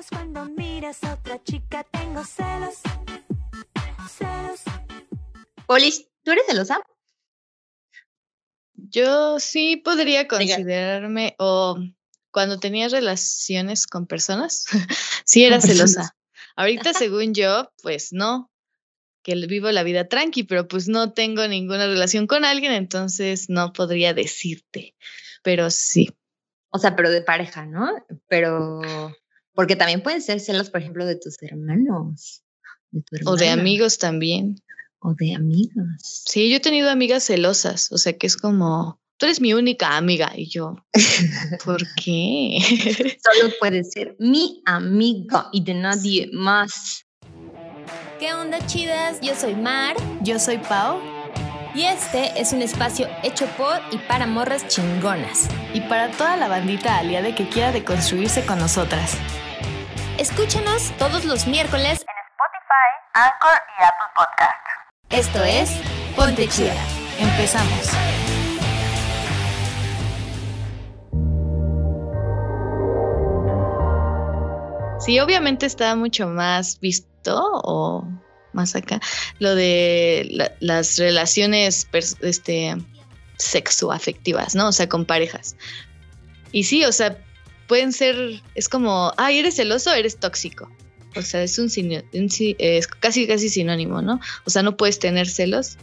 ojos cuando miras a otra chica, tengo celos. Celos. Polis, ¿tú eres celosa? Yo sí podría considerarme, o cuando tenía relaciones con personas, sí era celosa. Ahorita, según yo, pues no, que vivo la vida tranqui, pero pues no tengo ninguna relación con alguien, entonces no podría decirte, pero sí. O sea, pero de pareja, ¿no? Pero, porque también pueden ser celos, por ejemplo, de tus hermanos. De tu o de amigos también. O de amigos. Sí, yo he tenido amigas celosas, o sea, que es como, tú eres mi única amiga. Y yo, ¿por qué? Solo puede ser mi amiga y de nadie más. ¿Qué onda, chidas? Yo soy Mar. Yo soy Pau. Y este es un espacio hecho por y para morras chingonas. Y para toda la bandita aliada que quiera deconstruirse con nosotras. Escúchanos todos los miércoles en Spotify, Anchor y Apple Podcast. Esto es Ponte Chida. Empezamos. Sí, obviamente está mucho más visto o más acá lo de las relaciones este, sexoafectivas, ¿no? O sea, con parejas. Y sí, o sea, pueden ser, es como, ay, eres celoso, eres tóxico. O sea, es un, es casi casi sinónimo, ¿no? O sea, no puedes tener celos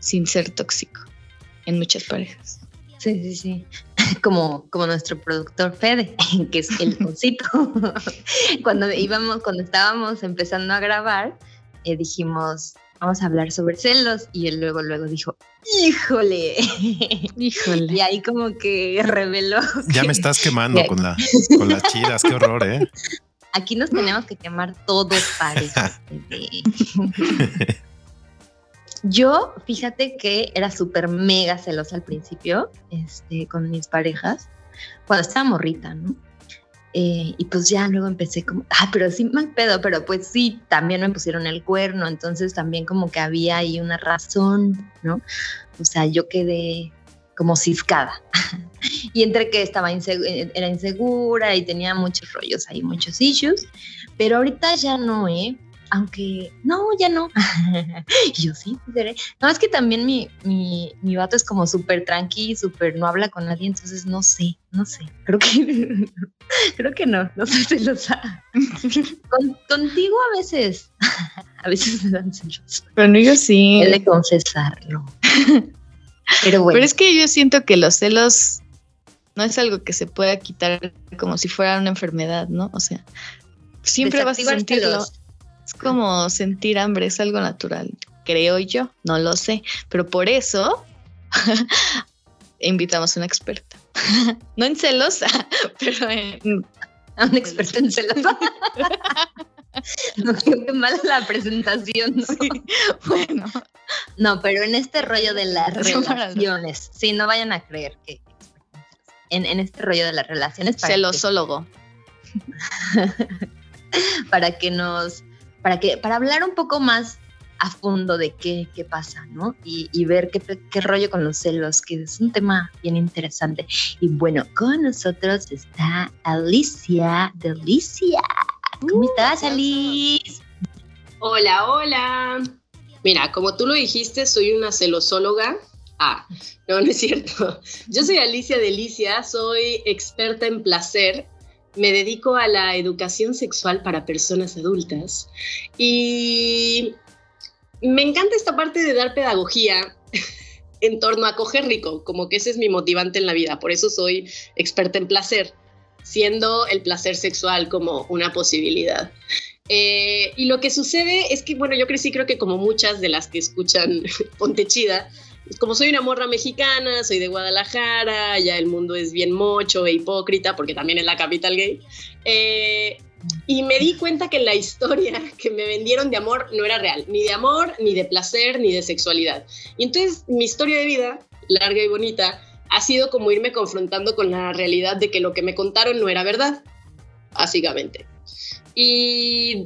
sin ser tóxico en muchas parejas. Sí, sí, sí. Como, como nuestro productor Fede, que es el cosito. cuando íbamos, cuando estábamos empezando a grabar, eh, dijimos, vamos a hablar sobre celos. Y él luego, luego dijo, híjole. Híjole. Y ahí como que reveló. Ya me estás quemando con, la, con las chidas, qué horror, ¿eh? Aquí nos tenemos que quemar todos parejos. Yo, fíjate que era súper mega celosa al principio, este, con mis parejas, cuando estaba morrita, ¿no? Eh, y pues ya luego empecé como, ah, pero sí mal pedo, pero pues sí, también me pusieron el cuerno, entonces también como que había ahí una razón, ¿no? O sea, yo quedé como ciscada. y entre que estaba eh, era insegura y tenía muchos rollos ahí, muchos issues, pero ahorita ya no, ¿eh? Aunque no, ya no. y yo sí, no, es que también mi, mi, mi vato es como súper tranqui, súper no habla con nadie, entonces no sé, no sé. Creo que, creo que no, no sé celosa. Con, contigo a veces, a veces me dan celos. Pero yo sí. He de confesarlo. Pero bueno. Pero es que yo siento que los celos no es algo que se pueda quitar como si fuera una enfermedad, ¿no? O sea, siempre vas a sentirlo. Es como sentir hambre, es algo natural, creo yo, no lo sé, pero por eso invitamos a una experta. no en celosa, pero en... A una experta en celosa. no, qué mala la presentación. ¿no? bueno. No, pero en este rollo de las relaciones, sí, no vayan a creer que en, en este rollo de las relaciones. Celosólogo. para que nos para, que, para hablar un poco más a fondo de qué, qué pasa, ¿no? Y, ver qué, qué, rollo con los celos, que es un tema bien interesante. Y bueno, con nosotros está Alicia Delicia. ¿Cómo uh, estás, Alice? Hola, hola. Mira, como tú lo dijiste, soy una celosóloga. Ah, no, no es cierto. Yo soy Alicia Delicia, soy experta en placer me dedico a la educación sexual para personas adultas y me encanta esta parte de dar pedagogía en torno a coger rico, como que ese es mi motivante en la vida, por eso soy experta en placer, siendo el placer sexual como una posibilidad. Eh, y lo que sucede es que, bueno, yo crecí creo que como muchas de las que escuchan Ponte Chida, como soy una morra mexicana, soy de Guadalajara, ya el mundo es bien mocho e hipócrita, porque también es la capital gay. Eh, y me di cuenta que la historia que me vendieron de amor no era real, ni de amor, ni de placer, ni de sexualidad. Y entonces mi historia de vida, larga y bonita, ha sido como irme confrontando con la realidad de que lo que me contaron no era verdad, básicamente. Y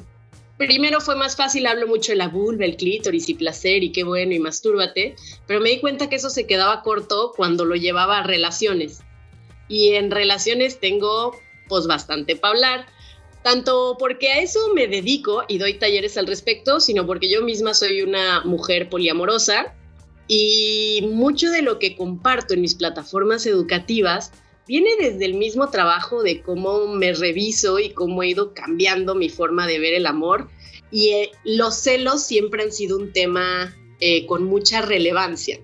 primero fue más fácil, hablo mucho de la vulva, el clítoris y placer y qué bueno y mastúrbate, pero me di cuenta que eso se quedaba corto cuando lo llevaba a relaciones. Y en relaciones tengo pues bastante para hablar, tanto porque a eso me dedico y doy talleres al respecto, sino porque yo misma soy una mujer poliamorosa y mucho de lo que comparto en mis plataformas educativas viene desde el mismo trabajo de cómo me reviso y cómo he ido cambiando mi forma de ver el amor. Y eh, los celos siempre han sido un tema eh, con mucha relevancia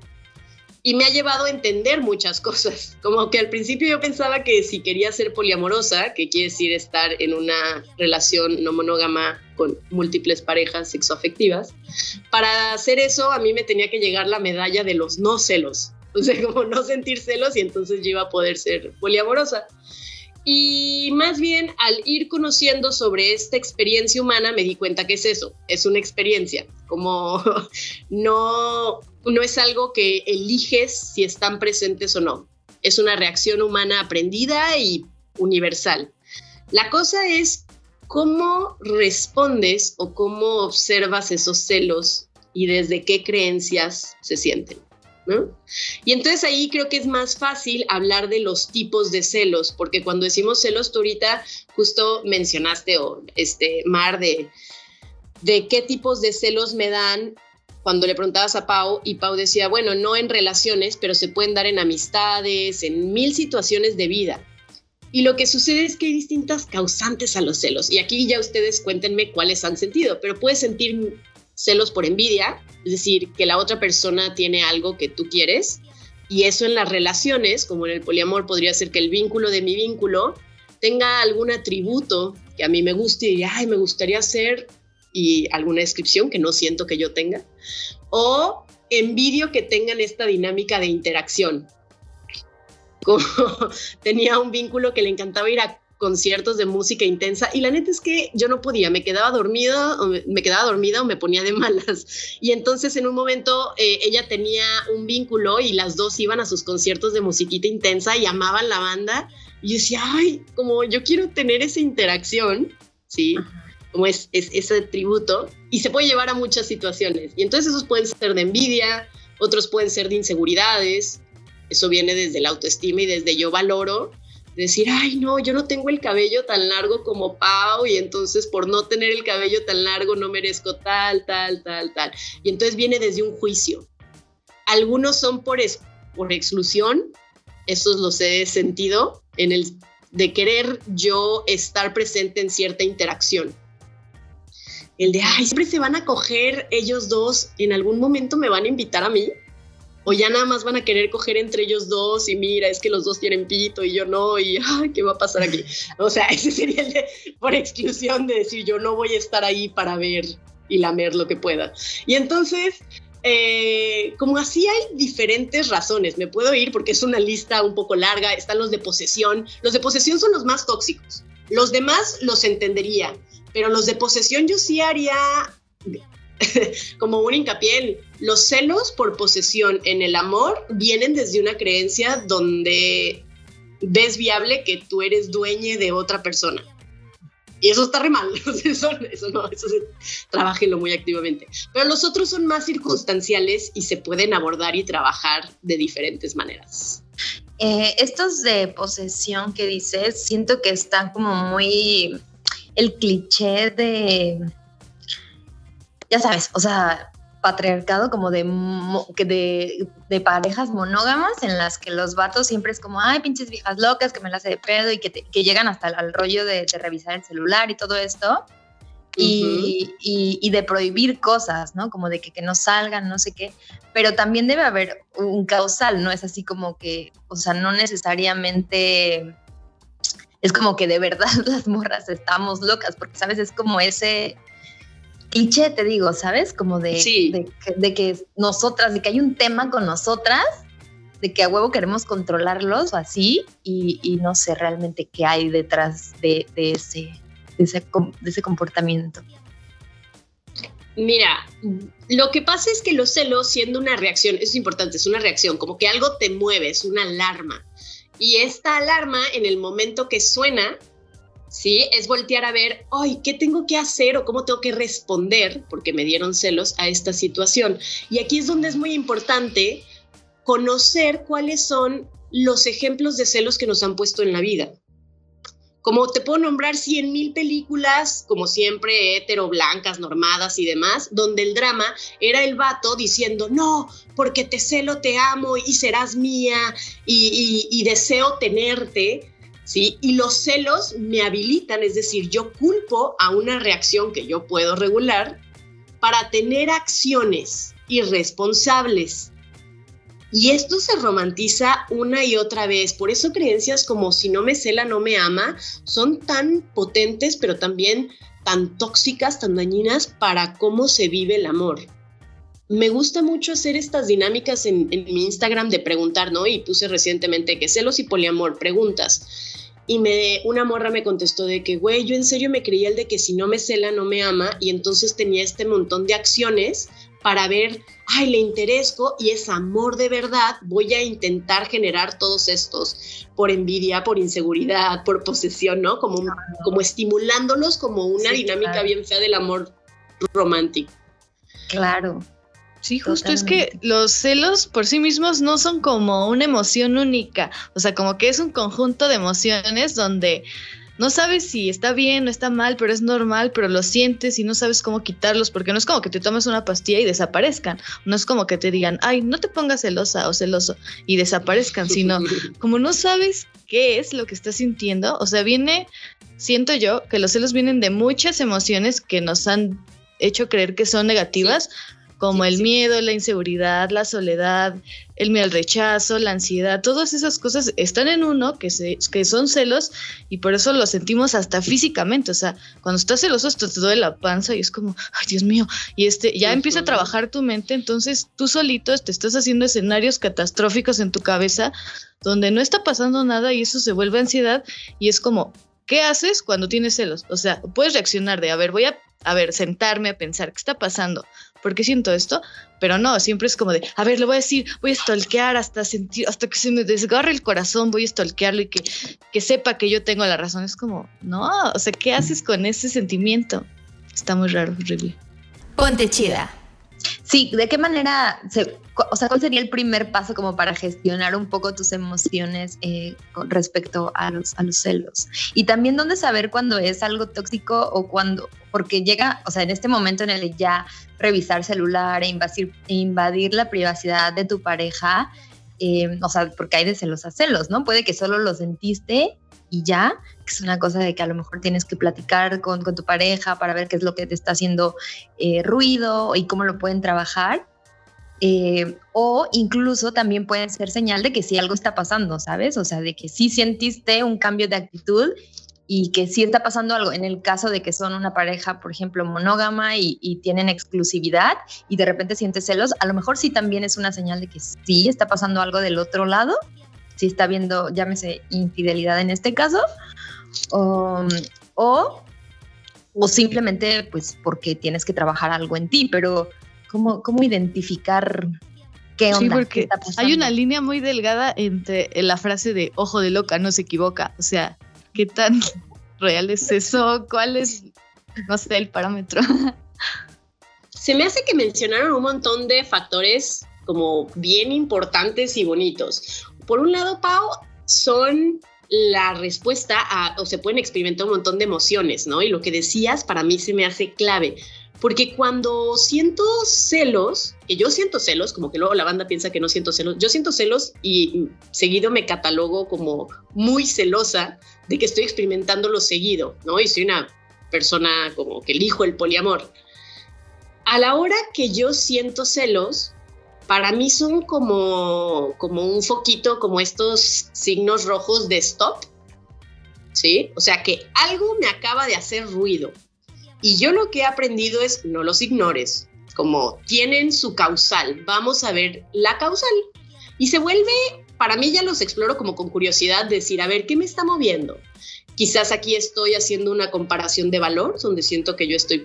y me ha llevado a entender muchas cosas. Como que al principio yo pensaba que si quería ser poliamorosa, que quiere decir estar en una relación no monógama con múltiples parejas sexoafectivas, para hacer eso a mí me tenía que llegar la medalla de los no celos. O sea, como no sentir celos y entonces yo iba a poder ser poliamorosa. Y más bien al ir conociendo sobre esta experiencia humana me di cuenta que es eso, es una experiencia, como no, no es algo que eliges si están presentes o no, es una reacción humana aprendida y universal. La cosa es cómo respondes o cómo observas esos celos y desde qué creencias se sienten. Y entonces ahí creo que es más fácil hablar de los tipos de celos, porque cuando decimos celos, tú ahorita justo mencionaste, o este, Mar, de, de qué tipos de celos me dan cuando le preguntabas a Pau y Pau decía, bueno, no en relaciones, pero se pueden dar en amistades, en mil situaciones de vida. Y lo que sucede es que hay distintas causantes a los celos. Y aquí ya ustedes cuéntenme cuáles han sentido, pero puedes sentir celos por envidia, es decir, que la otra persona tiene algo que tú quieres. Y eso en las relaciones, como en el poliamor, podría ser que el vínculo de mi vínculo tenga algún atributo que a mí me guste y ay, me gustaría hacer y alguna descripción que no siento que yo tenga. O envidio que tengan esta dinámica de interacción. Como tenía un vínculo que le encantaba ir a conciertos de música intensa y la neta es que yo no podía, me quedaba dormida o me, quedaba dormida o me ponía de malas. Y entonces en un momento eh, ella tenía un vínculo y las dos iban a sus conciertos de musiquita intensa y amaban la banda. Y yo decía, ay, como yo quiero tener esa interacción, ¿sí? Como es, es ese tributo y se puede llevar a muchas situaciones. Y entonces esos pueden ser de envidia, otros pueden ser de inseguridades. Eso viene desde la autoestima y desde yo valoro decir, ay, no, yo no tengo el cabello tan largo como Pau y entonces por no tener el cabello tan largo no merezco tal, tal, tal, tal. Y entonces viene desde un juicio. Algunos son por, por exclusión, esos los he sentido, en el de querer yo estar presente en cierta interacción. El de, ay, siempre se van a coger ellos dos, en algún momento me van a invitar a mí o ya nada más van a querer coger entre ellos dos y mira, es que los dos tienen pito y yo no, y ay, ¿qué va a pasar aquí? O sea, ese sería el de, por exclusión de decir, yo no voy a estar ahí para ver y lamer lo que pueda. Y entonces, eh, como así hay diferentes razones, me puedo ir porque es una lista un poco larga, están los de posesión, los de posesión son los más tóxicos, los demás los entendería, pero los de posesión yo sí haría como un hincapié los celos por posesión en el amor vienen desde una creencia donde ves viable que tú eres dueño de otra persona. Y eso está re mal, eso, no, eso trabájenlo muy activamente. Pero los otros son más circunstanciales y se pueden abordar y trabajar de diferentes maneras. Eh, estos de posesión que dices, siento que están como muy el cliché de ya sabes, o sea, patriarcado como de, de, de, parejas monógamas en las que los vatos siempre es como, ay, pinches viejas locas que me las hace de pedo y que, que llegan hasta el, rollo de, revisar el celular y todo esto. y, y, de prohibir cosas, ¿no? Como de que, que, no salgan, no sé qué. Pero también debe haber un causal, ¿no? Es así como que, o sea, no necesariamente es como que de verdad las morras estamos locas, porque, ¿sabes? Es como ese cliché, te digo, ¿sabes? Como de, de, que nosotras, de que hay un tema con nosotras, de que a huevo queremos controlarlos o así, y, no sé realmente qué hay detrás de, ese, de ese, comportamiento. Mira, lo que pasa es que los celos, siendo una reacción, es importante, es una reacción, como que algo te mueve, es una alarma. Y esta alarma, en el momento que suena, ¿sí? Es voltear a ver, ay, ¿qué tengo que hacer o cómo tengo que responder, porque me dieron celos a esta situación? Y aquí es donde es muy importante conocer cuáles son los ejemplos de celos que nos han puesto en la vida. como te puedo nombrar cien mil películas, como siempre, hetero, blancas, normadas y demás, donde el drama era el vato diciendo, no, porque te celo, te amo y serás mía y deseo tenerte. ¿Sí? Y los celos me habilitan, es decir, yo culpo a una reacción que yo puedo regular para tener acciones irresponsables y esto se romantiza una y otra vez. Por eso creencias como si no me cela, no me ama, son tan potentes, pero también tan tóxicas, tan dañinas para cómo se vive el amor. Me gusta mucho hacer estas dinámicas en, mi Instagram de preguntar, ¿no? Y puse recientemente que celos y poliamor, preguntas. Y me, una morra me contestó de que, güey, yo en serio me creía el de que si no me cela, no me ama. Y entonces tenía este montón de acciones para ver, ay, le interesco y es amor de verdad, voy a intentar generar todos estos por envidia, por inseguridad, por posesión, ¿no? Como, como estimulándolos como una dinámica bien fea del amor romántico. Claro. Sí, justo es que los celos por sí mismos no son como una emoción única, o sea, como que es un conjunto de emociones donde no sabes si está bien o está mal, pero es normal, pero lo sientes y no sabes cómo quitarlos, porque no es como que te tomes una pastilla y desaparezcan, no es como que te digan, ay, no te pongas celosa o celoso y desaparezcan, sino como no sabes qué es lo que estás sintiendo, o sea, viene, siento yo que los celos vienen de muchas emociones que nos han hecho creer que son negativas, como el miedo, la inseguridad, la soledad, el miedo al rechazo, la ansiedad, todas esas cosas están en uno que, se, que son celos y por eso lo sentimos hasta físicamente, o sea, cuando estás celoso te duele la panza y es como, ay Dios mío, y este ya empieza a trabajar tu mente, entonces tú solito te estás haciendo escenarios catastróficos en tu cabeza donde no está pasando nada y eso se vuelve ansiedad y es como, ¿qué haces cuando tienes celos? O sea, puedes reaccionar de, a ver, voy a, a ver, sentarme a pensar, ¿qué está pasando? ¿Por qué siento esto? Pero no, siempre es como de, a ver, le voy a decir, voy a stalkear hasta sentir, hasta que se me desgarre el corazón, voy a stalkearlo y que, que sepa que yo tengo la razón. Es como, no, o sea, ¿qué haces con ese sentimiento? Está muy raro, horrible. Ponte chida. Sí, ¿de qué manera, o sea, cuál sería el primer paso como para gestionar un poco tus emociones eh, con respecto a los, a los celos? Y también dónde saber cuando es algo tóxico o cuando, porque llega, o sea, en este momento en el ya revisar celular e invadir, invadir la privacidad de tu pareja, eh, o sea, porque hay de celos a celos, ¿no? Puede que solo lo sentiste y ya, que es una cosa de que a lo mejor tienes que platicar con, tu pareja para ver qué es lo que te está haciendo eh, ruido y cómo lo pueden trabajar. Eh, o incluso también pueden ser señal de que sí algo está pasando, ¿sabes? O sea, de que sí sentiste un cambio de actitud y que sí está pasando algo. En el caso de que son una pareja, por ejemplo, monógama y, y, tienen exclusividad y de repente sientes celos, a lo mejor sí también es una señal de que sí está pasando algo del otro lado si está viendo, llámese, infidelidad en este caso, o, o, simplemente pues porque tienes que trabajar algo en ti, pero ¿cómo, cómo identificar qué onda? Sí, porque hay una línea muy delgada entre la frase de ojo de loca no se equivoca, o sea, ¿qué tan real es eso? ¿Cuál es, no sé, el parámetro? Se me hace que mencionaron un montón de factores como bien importantes y bonitos. Por un lado, Pau, son la respuesta a, o se pueden experimentar un montón de emociones, ¿no? Y lo que decías para mí se me hace clave, porque cuando siento celos, que yo siento celos, como que luego la banda piensa que no siento celos, yo siento celos y seguido me catalogo como muy celosa de que estoy experimentando lo seguido, ¿no? Y soy una persona como que elijo el poliamor. A la hora que yo siento celos, para mí son como, como un foquito, como estos signos rojos de stop, ¿sí? O sea que algo me acaba de hacer ruido. Y yo lo que he aprendido es no los ignores, como tienen su causal, vamos a ver la causal. Y se vuelve, para mí ya los exploro como con curiosidad, decir, a ver, ¿qué me está moviendo? Quizás aquí estoy haciendo una comparación de valor, donde siento que yo estoy,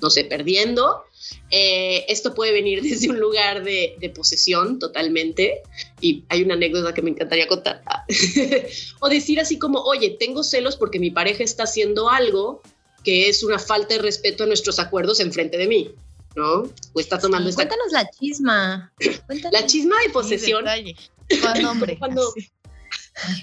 no sé, perdiendo. Eh, esto puede venir desde un lugar de, posesión totalmente. Y hay una anécdota que me encantaría contar. o decir así como, oye, tengo celos porque mi pareja está haciendo algo que es una falta de respeto a nuestros acuerdos enfrente de mí. ¿no? O está tomando Cuéntanos la chisma. La chisma de posesión. cuando,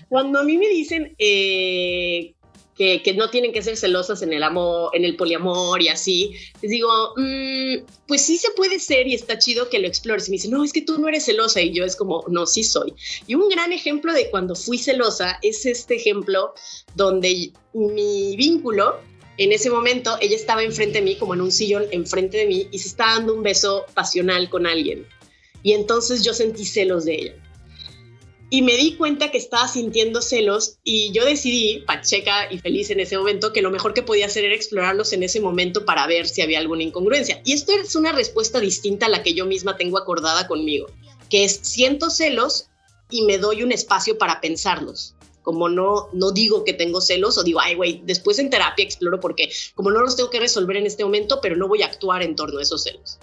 cuando a mí me dicen eh, que, que, no tienen que ser celosas en el amor, en el poliamor y así, les digo, mm, pues sí se puede ser y está chido que lo explores. Y me dicen, no, es que tú no eres celosa. Y yo es como, no, sí soy. Y un gran ejemplo de cuando fui celosa es este ejemplo donde mi vínculo, en ese momento, ella estaba enfrente de mí, como en un sillón enfrente de mí, y se estaba dando un beso pasional con alguien. Y entonces yo sentí celos de ella y me di cuenta que estaba sintiendo celos y yo decidí, pacheca y feliz en ese momento, que lo mejor que podía hacer era explorarlos en ese momento para ver si había alguna incongruencia. Y esto es una respuesta distinta a la que yo misma tengo acordada conmigo, que es siento celos y me doy un espacio para pensarlos. Como no, no digo que tengo celos o digo, ay, güey, después en terapia exploro porque como no los tengo que resolver en este momento, pero no voy a actuar en torno a esos celos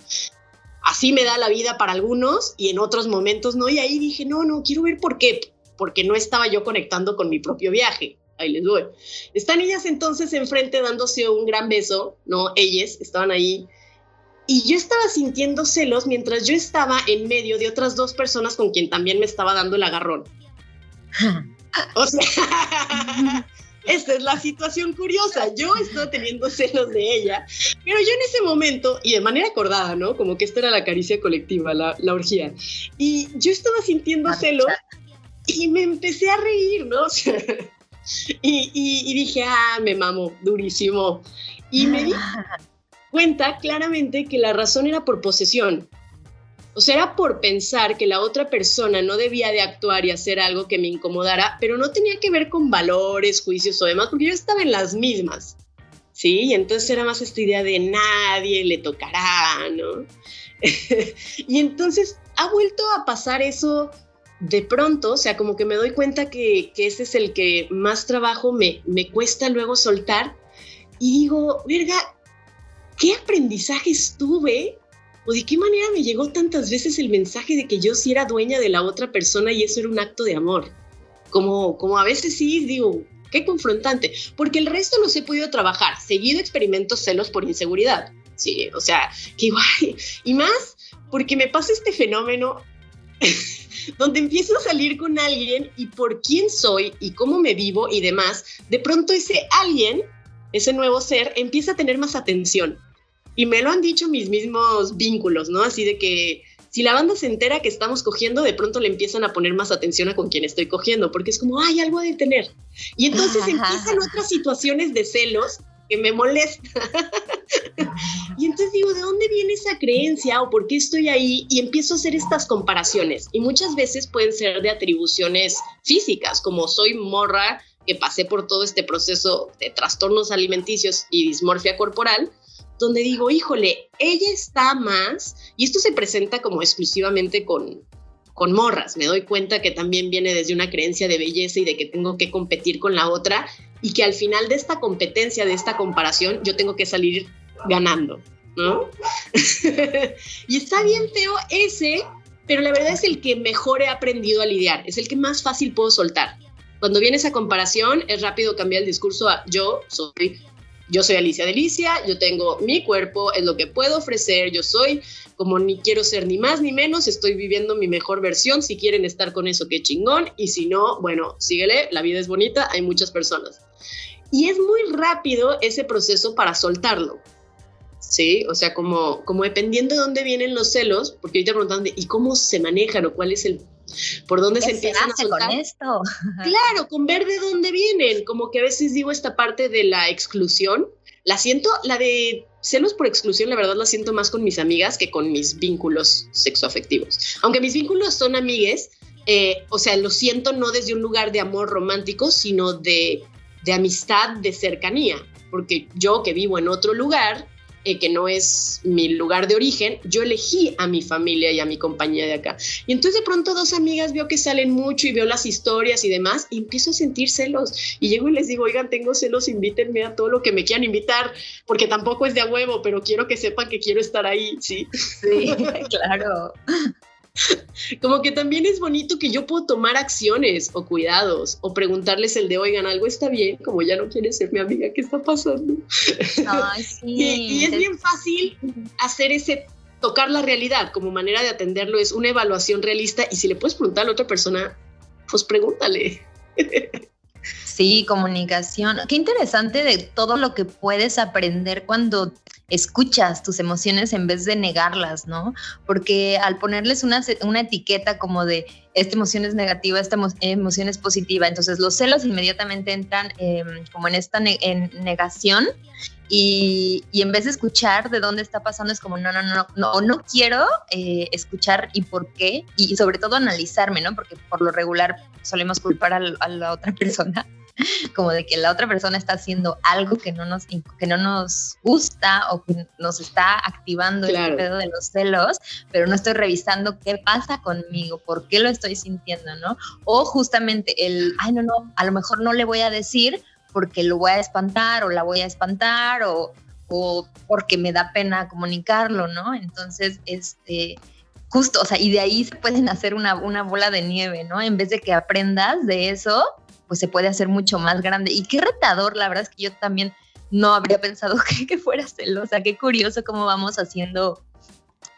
así me da la vida para algunos y en otros momentos no. Y ahí dije, no, no, quiero ver por qué, porque no estaba yo conectando con mi propio viaje. Ahí les doy. Están ellas entonces enfrente dándose un gran beso, ¿no? Ellas estaban ahí. Y yo estaba sintiendo celos mientras yo estaba en medio de otras dos personas con quien también me estaba dando el agarrón. o sea, esta es la situación curiosa. Yo estaba teniendo celos de ella, pero yo en ese momento, y de manera acordada, ¿no? Como que esta era la caricia colectiva, la, la orgía. Y yo estaba sintiendo celos y me empecé a reír, ¿no? y, y, dije, ah, me mamo, durísimo. Y me di cuenta claramente que la razón era por posesión. O sea, era por pensar que la otra persona no debía de actuar y hacer algo que me incomodara, pero no tenía que ver con valores, juicios o demás, porque yo estaba en las mismas. ¿Sí? Y entonces era más esta idea de nadie le tocará, ¿no? y entonces ha vuelto a pasar eso de pronto, o sea, como que me doy cuenta que, ese es el que más trabajo me, me cuesta luego soltar. Y digo, verga, ¿qué aprendizajes tuve ¿O de qué manera me llegó tantas veces el mensaje de que yo sí era dueña de la otra persona y eso era un acto de amor? Como, como a veces sí digo, qué confrontante, porque el resto los he podido trabajar. Seguido experimento celos por inseguridad. Sí, o sea, qué guay. Y más porque me pasa este fenómeno donde empiezo a salir con alguien y por quién soy y cómo me vivo y demás, de pronto ese alguien, ese nuevo ser, empieza a tener más atención y me lo han dicho mis mismos vínculos, ¿no? Así de que si la banda se entera que estamos cogiendo, de pronto le empiezan a poner más atención a con quien estoy cogiendo, porque es como, hay algo a detener. Y entonces empiezan otras situaciones de celos que me molesta. y entonces digo, ¿de dónde viene esa creencia o por qué estoy ahí? Y empiezo a hacer estas comparaciones. Y muchas veces pueden ser de atribuciones físicas, como soy morra que pasé por todo este proceso de trastornos alimenticios y dismorfia corporal, donde digo, híjole, ella está más, y esto se presenta como exclusivamente con, con morras, me doy cuenta que también viene desde una creencia de belleza y de que tengo que competir con la otra, y que al final de esta competencia, de esta comparación, yo tengo que salir ganando, ¿no? y está bien feo ese, pero la verdad es el que mejor he aprendido a lidiar, es el que más fácil puedo soltar. Cuando viene esa comparación, es rápido cambiar el discurso a yo soy yo soy Alicia Delicia, yo tengo mi cuerpo, es lo que puedo ofrecer, yo soy como ni quiero ser ni más ni menos, estoy viviendo mi mejor versión, si quieren estar con eso, qué chingón, y si no, bueno, síguele, la vida es bonita, hay muchas personas. Y es muy rápido ese proceso para soltarlo. ¿sí? O sea, como, como dependiendo de dónde vienen los celos, porque ahorita preguntan, ¿y cómo se manejan o cuál es el por dónde se empiezan a soltar. con esto? Claro, con ver de dónde vienen, como que a veces digo esta parte de la exclusión, la siento, la de celos por exclusión, la verdad la siento más con mis amigas que con mis vínculos sexoafectivos. Aunque mis vínculos son amigues, eh, o sea, lo siento no desde un lugar de amor romántico, sino de, de amistad, de cercanía, porque yo que vivo en otro lugar, que no es mi lugar de origen, yo elegí a mi familia y a mi compañía de acá. Y entonces de pronto dos amigas veo que salen mucho y veo las historias y demás y empiezo a sentir celos. Y llego y les digo, oigan, tengo celos, invítenme a todo lo que me quieran invitar, porque tampoco es de a huevo, pero quiero que sepan que quiero estar ahí, ¿sí? Sí, claro. Como que también es bonito que yo puedo tomar acciones o cuidados o preguntarles el de, oigan, algo está bien, como ya no quiere ser mi amiga, ¿qué está pasando? y, es bien fácil hacer ese, tocar la realidad como manera de atenderlo, es una evaluación realista y si le puedes preguntar a la otra persona, pues pregúntale. Sí, comunicación. Qué interesante de todo lo que puedes aprender cuando escuchas tus emociones en vez de negarlas, ¿no? Porque al ponerles una, una etiqueta como de esta emoción es negativa, esta emoción es positiva, entonces los celos inmediatamente entran em, como en esta en negación y, en vez de escuchar de dónde está pasando es como no, no, no, no, no quiero eh, escuchar y por qué y, sobre todo analizarme, ¿no? Porque por lo regular solemos culpar a la otra persona como de que la otra persona está haciendo algo que no nos, que no nos gusta o que nos está activando el pedo de los celos, pero no estoy revisando qué pasa conmigo, por qué lo estoy sintiendo, ¿no? O justamente el, ay, no, no, a lo mejor no le voy a decir porque lo voy a espantar o la voy a espantar o, o porque me da pena comunicarlo, ¿no? Entonces, este, justo, o sea, y de ahí se pueden hacer una, una bola de nieve, ¿no? En vez de que aprendas de eso, pues se puede hacer mucho más grande. Y qué retador, la verdad es que yo también no habría pensado que, que fuera celosa. Qué curioso cómo vamos haciendo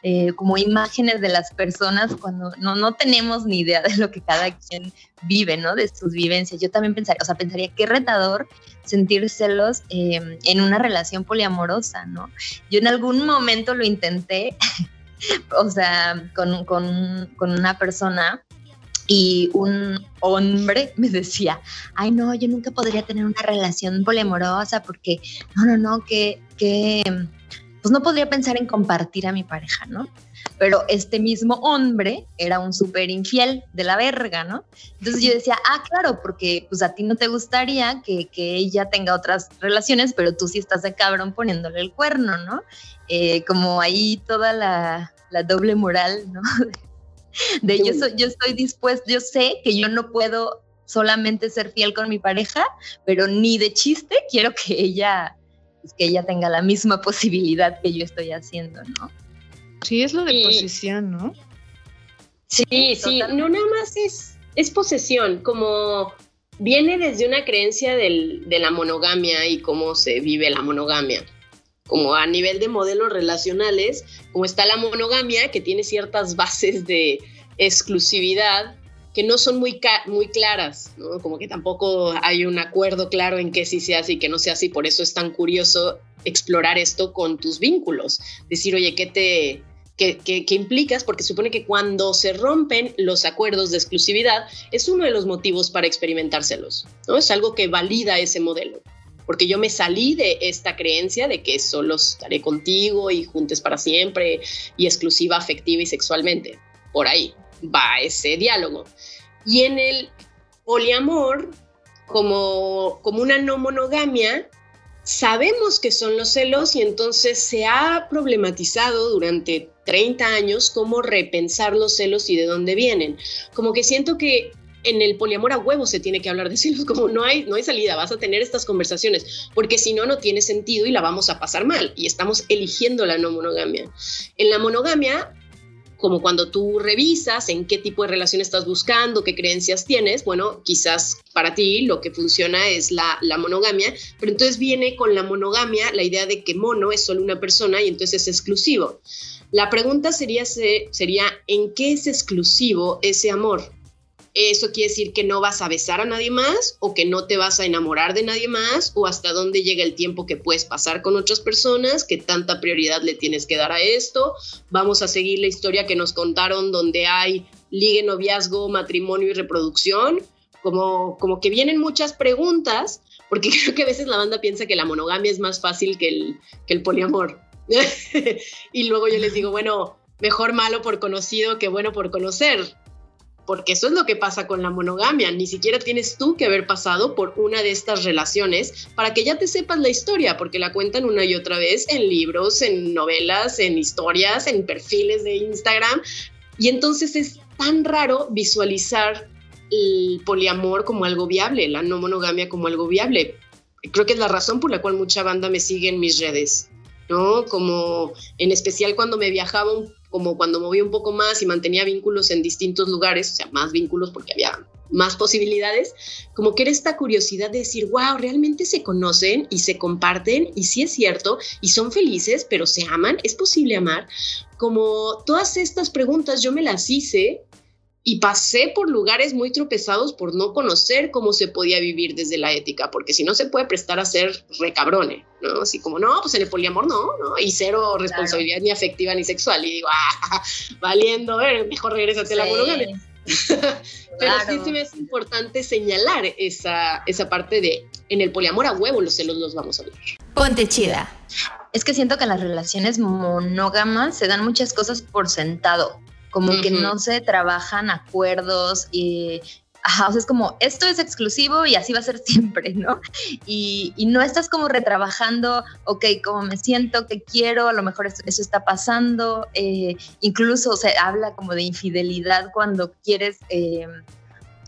eh, como imágenes de las personas cuando no, no tenemos ni idea de lo que cada quien vive, ¿no? De sus vivencias. Yo también pensaría, o sea, pensaría qué retador sentir celos em, en una relación poliamorosa, ¿no? Yo en algún momento lo intenté, o sea, con, con, con una persona y un hombre me decía, ay no, yo nunca podría tener una relación poliamorosa porque, no, no, no, que, que, pues no podría pensar en compartir a mi pareja, ¿no? Pero este mismo hombre era un súper infiel de la verga, ¿no? Entonces yo decía, ah, claro, porque pues a ti no te gustaría que, que ella tenga otras relaciones, pero tú sí estás de cabrón poniéndole el cuerno, ¿no? Eh, como ahí toda la, la doble moral, ¿no? de yo, yo estoy dispuesto, yo sé que yo no puedo solamente ser fiel con mi pareja, pero ni de chiste quiero que ella, pues, que ella tenga la misma posibilidad que yo estoy haciendo, ¿no? Sí, es lo de posesión, ¿no? Sí, sí, no nada más es, es posesión, como viene desde una creencia del, de la monogamia y cómo se vive la monogamia como a nivel de modelos relacionales, como está la monogamia, que tiene ciertas bases de exclusividad que no son muy, muy claras, ¿no? como que tampoco hay un acuerdo claro en qué sí se hace y qué no se hace, y por eso es tan curioso explorar esto con tus vínculos. Decir, oye, ¿qué te, implicas? Porque supone que cuando se rompen los acuerdos de exclusividad, es uno de los motivos para experimentárselos, ¿no? Es algo que valida ese modelo porque yo me salí de esta creencia de que solo estaré contigo y juntes para siempre y exclusiva afectiva y sexualmente. Por ahí va ese diálogo. Y en el poliamor, como, como una no monogamia, sabemos que son los celos y entonces se ha problematizado durante 30 años cómo repensar los celos y de dónde vienen. Como que siento que en el poliamor a huevo se tiene que hablar de celos, como no hay, no hay salida, vas a tener estas conversaciones, porque si no, no tiene sentido y la vamos a pasar mal y estamos eligiendo la no monogamia. En la monogamia, como cuando tú revisas en qué tipo de relación estás buscando, qué creencias tienes, bueno, quizás para ti lo que funciona es la, la monogamia, pero entonces viene con la monogamia la idea de que mono es solo una persona y entonces es exclusivo. La pregunta sería, sería ¿en qué es exclusivo ese amor? Eso quiere decir que no vas a besar a nadie más o que no te vas a enamorar de nadie más o hasta dónde llega el tiempo que puedes pasar con otras personas, que tanta prioridad le tienes que dar a esto. Vamos a seguir la historia que nos contaron donde hay ligue, noviazgo, matrimonio y reproducción. Como, como que vienen muchas preguntas, porque creo que a veces la banda piensa que la monogamia es más fácil que el, que el poliamor. y luego yo les digo, bueno, mejor malo por conocido que bueno por conocer porque eso es lo que pasa con la monogamia. Ni siquiera tienes tú que haber pasado por una de estas relaciones para que ya te sepas la historia, porque la cuentan una y otra vez en libros, en novelas, en historias, en perfiles de Instagram. Y entonces es tan raro visualizar el poliamor como algo viable, la no monogamia como algo viable. Creo que es la razón por la cual mucha banda me sigue en mis redes, ¿no? Como en especial cuando me viajaba un como cuando moví un poco más y mantenía vínculos en distintos lugares, o sea, más vínculos porque había más posibilidades, como que era esta curiosidad de decir, wow, realmente se conocen y se comparten y sí es cierto y son felices, pero se aman, es posible amar. Como todas estas preguntas yo me las hice y pasé por lugares muy tropezados por no conocer cómo se podía vivir desde la ética, porque si no se puede prestar a ser recabrone, ¿no? Así como, no, pues en el poliamor no, ¿no? Y cero responsabilidad ni afectiva ni sexual. Y digo, ah, valiendo, ver, mejor regrésate a la monogamia. Pero sí, sí me es importante señalar esa, esa parte de en el poliamor a huevo los celos los vamos a ver. Ponte chida. Es que siento que en las relaciones monógamas se dan muchas cosas por sentado como que no se trabajan acuerdos y... Ajá, o sea, es como, esto es exclusivo y así va a ser siempre, ¿no? Y, no estás como retrabajando, ok, cómo me siento, qué quiero, a lo mejor eso, está pasando, eh, incluso se habla como de infidelidad cuando quieres, eh,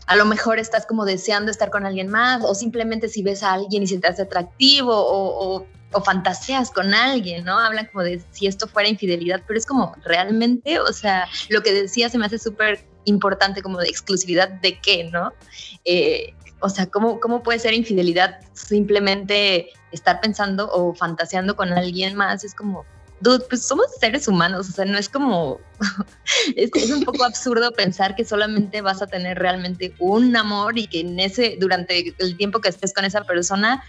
a lo mejor estás como deseando estar con alguien más, o simplemente si ves a alguien y se te atractivo, o, o o fantaseas con alguien, ¿no? Hablan como de si esto fuera infidelidad, pero es como realmente, o sea, lo que decía se me hace súper importante como de exclusividad de qué, ¿no? Eh, o sea, ¿cómo, ¿cómo puede ser infidelidad simplemente estar pensando o fantaseando con alguien más? Es como, dude, pues somos seres humanos, o sea, no es como, es, es, un poco absurdo pensar que solamente vas a tener realmente un amor y que en ese, durante el tiempo que estés con esa persona,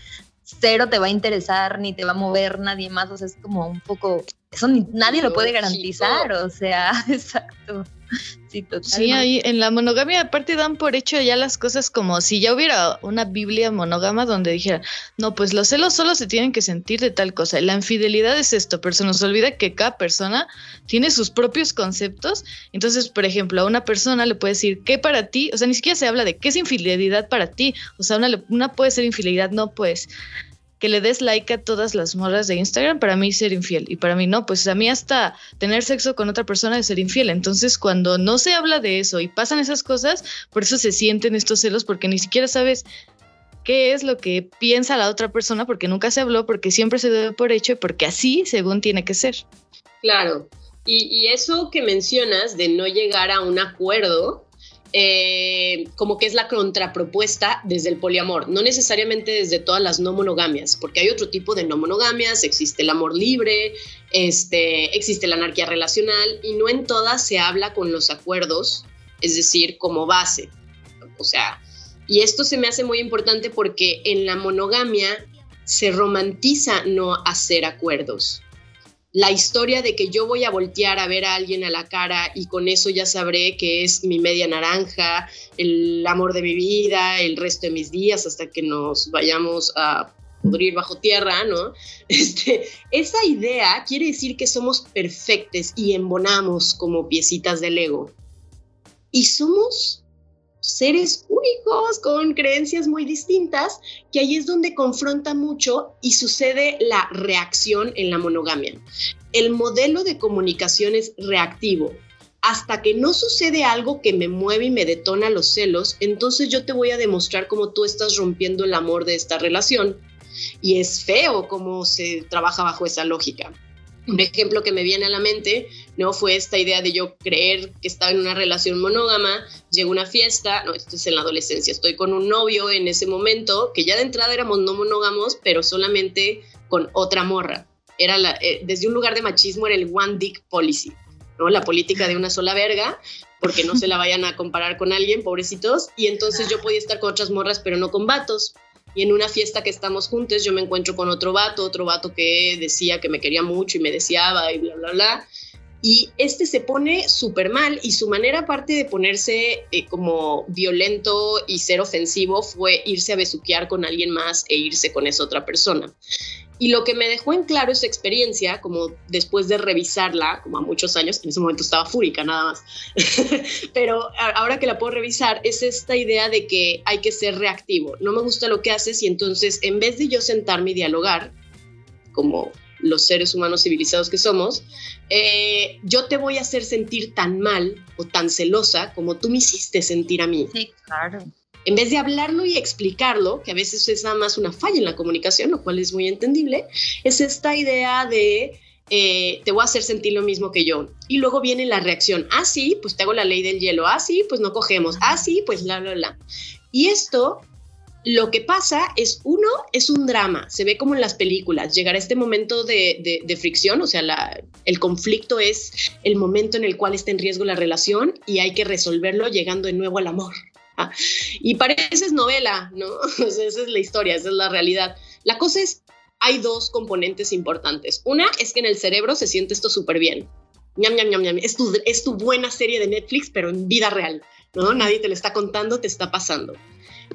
cero te va a interesar ni te va a mover nadie más, o sea, es como un poco, eso nadie lo puede garantizar, o sea, exacto. Sí, total. Sí, ahí en la monogamia aparte dan por hecho ya las cosas como si ya hubiera una Biblia monógama donde dijera, no, pues los celos solo se tienen que sentir de tal cosa. La infidelidad es esto, pero se nos olvida que cada persona tiene sus propios conceptos. Entonces, por ejemplo, a una persona le puede decir, ¿qué para ti? O sea, ni siquiera se habla de qué es infidelidad para ti. O sea, una, una puede ser infidelidad, no pues que le des like a todas las morras de Instagram, para mí ser infiel. Y para mí no, pues a mí hasta tener sexo con otra persona es ser infiel. Entonces, cuando no se habla de eso y pasan esas cosas, por eso se sienten estos celos, porque ni siquiera sabes qué es lo que piensa la otra persona, porque nunca se habló, porque siempre se debe por hecho y porque así, según tiene que ser. Claro. Y eso que mencionas de no llegar a un acuerdo, eh, como que es la contrapropuesta desde el poliamor, no necesariamente desde todas las no monogamias, porque hay otro tipo de no monogamias, existe el amor libre, este, existe la anarquía relacional y no en todas se habla con los acuerdos, es decir, como base. O sea, y esto se me hace muy importante porque en la monogamia se romantiza no hacer acuerdos la historia de que yo voy a voltear a ver a alguien a la cara y con eso ya sabré que es mi media naranja, el amor de mi vida, el resto de mis días hasta que nos vayamos a pudrir bajo tierra, ¿no? Este, esa idea quiere decir que somos perfectos y embonamos como piecitas del ego. Y somos seres únicos con creencias muy distintas, que ahí es donde confronta mucho y sucede la reacción en la monogamia. El modelo de comunicación es reactivo. Hasta que no sucede algo que me mueve y me detona los celos, entonces yo te voy a demostrar cómo tú estás rompiendo el amor de esta relación. Y es feo cómo se trabaja bajo esa lógica. Un ejemplo que me viene a la mente, ¿no? Fue esta idea de yo creer que estaba en una relación monógama, llego a una fiesta, no, esto es en la adolescencia, estoy con un novio en ese momento, que ya de entrada éramos no monógamos, pero solamente con otra morra. Era eh, desde un lugar de machismo era el one dick policy, ¿no? La política de una sola verga, porque no se la vayan a comparar con alguien, pobrecitos, y entonces yo podía estar con otras morras, pero no con vatos y en una fiesta que estamos juntos yo me encuentro con otro vato, otro vato que decía que me quería mucho y me deseaba y bla, bla, bla. Y este se pone súper mal y su manera aparte de ponerse eh, como violento y ser ofensivo fue irse a besuquear con alguien más e irse con esa otra persona. Y lo que me dejó en claro esa experiencia, como después de revisarla, como a muchos años, en ese momento estaba fúrica nada más, pero ahora que la puedo revisar, es esta idea de que hay que ser reactivo. No me gusta lo que haces y entonces en vez de yo sentarme y dialogar, como los seres humanos civilizados que somos, eh, yo te voy a hacer sentir tan mal o tan celosa como tú me hiciste sentir a mí. Sí, claro en vez de hablarlo y explicarlo, que a veces es nada más una falla en la comunicación, lo cual es muy entendible, es esta idea de eh, te voy a hacer sentir lo mismo que yo. Y luego viene la reacción, ah, sí, pues te hago la ley del hielo, ah, sí, pues no cogemos, ah, sí, pues bla, bla, bla. Y esto lo que pasa es, uno, es un drama, se ve como en las películas, llegar a este momento de, fricción, o sea, el conflicto es el momento en el cual está en riesgo la relación y hay que resolverlo llegando de nuevo al amor. ¿ah? Y parece es novela, ¿no? Esa es la historia, esa es la realidad. La cosa es, hay dos componentes importantes. Una es que en el cerebro se siente esto súper bien. Ñam, ñam, ñam, ñam. Es tu, es tu buena serie de Netflix, pero en vida real, ¿no? Nadie te lo está contando, te está pasando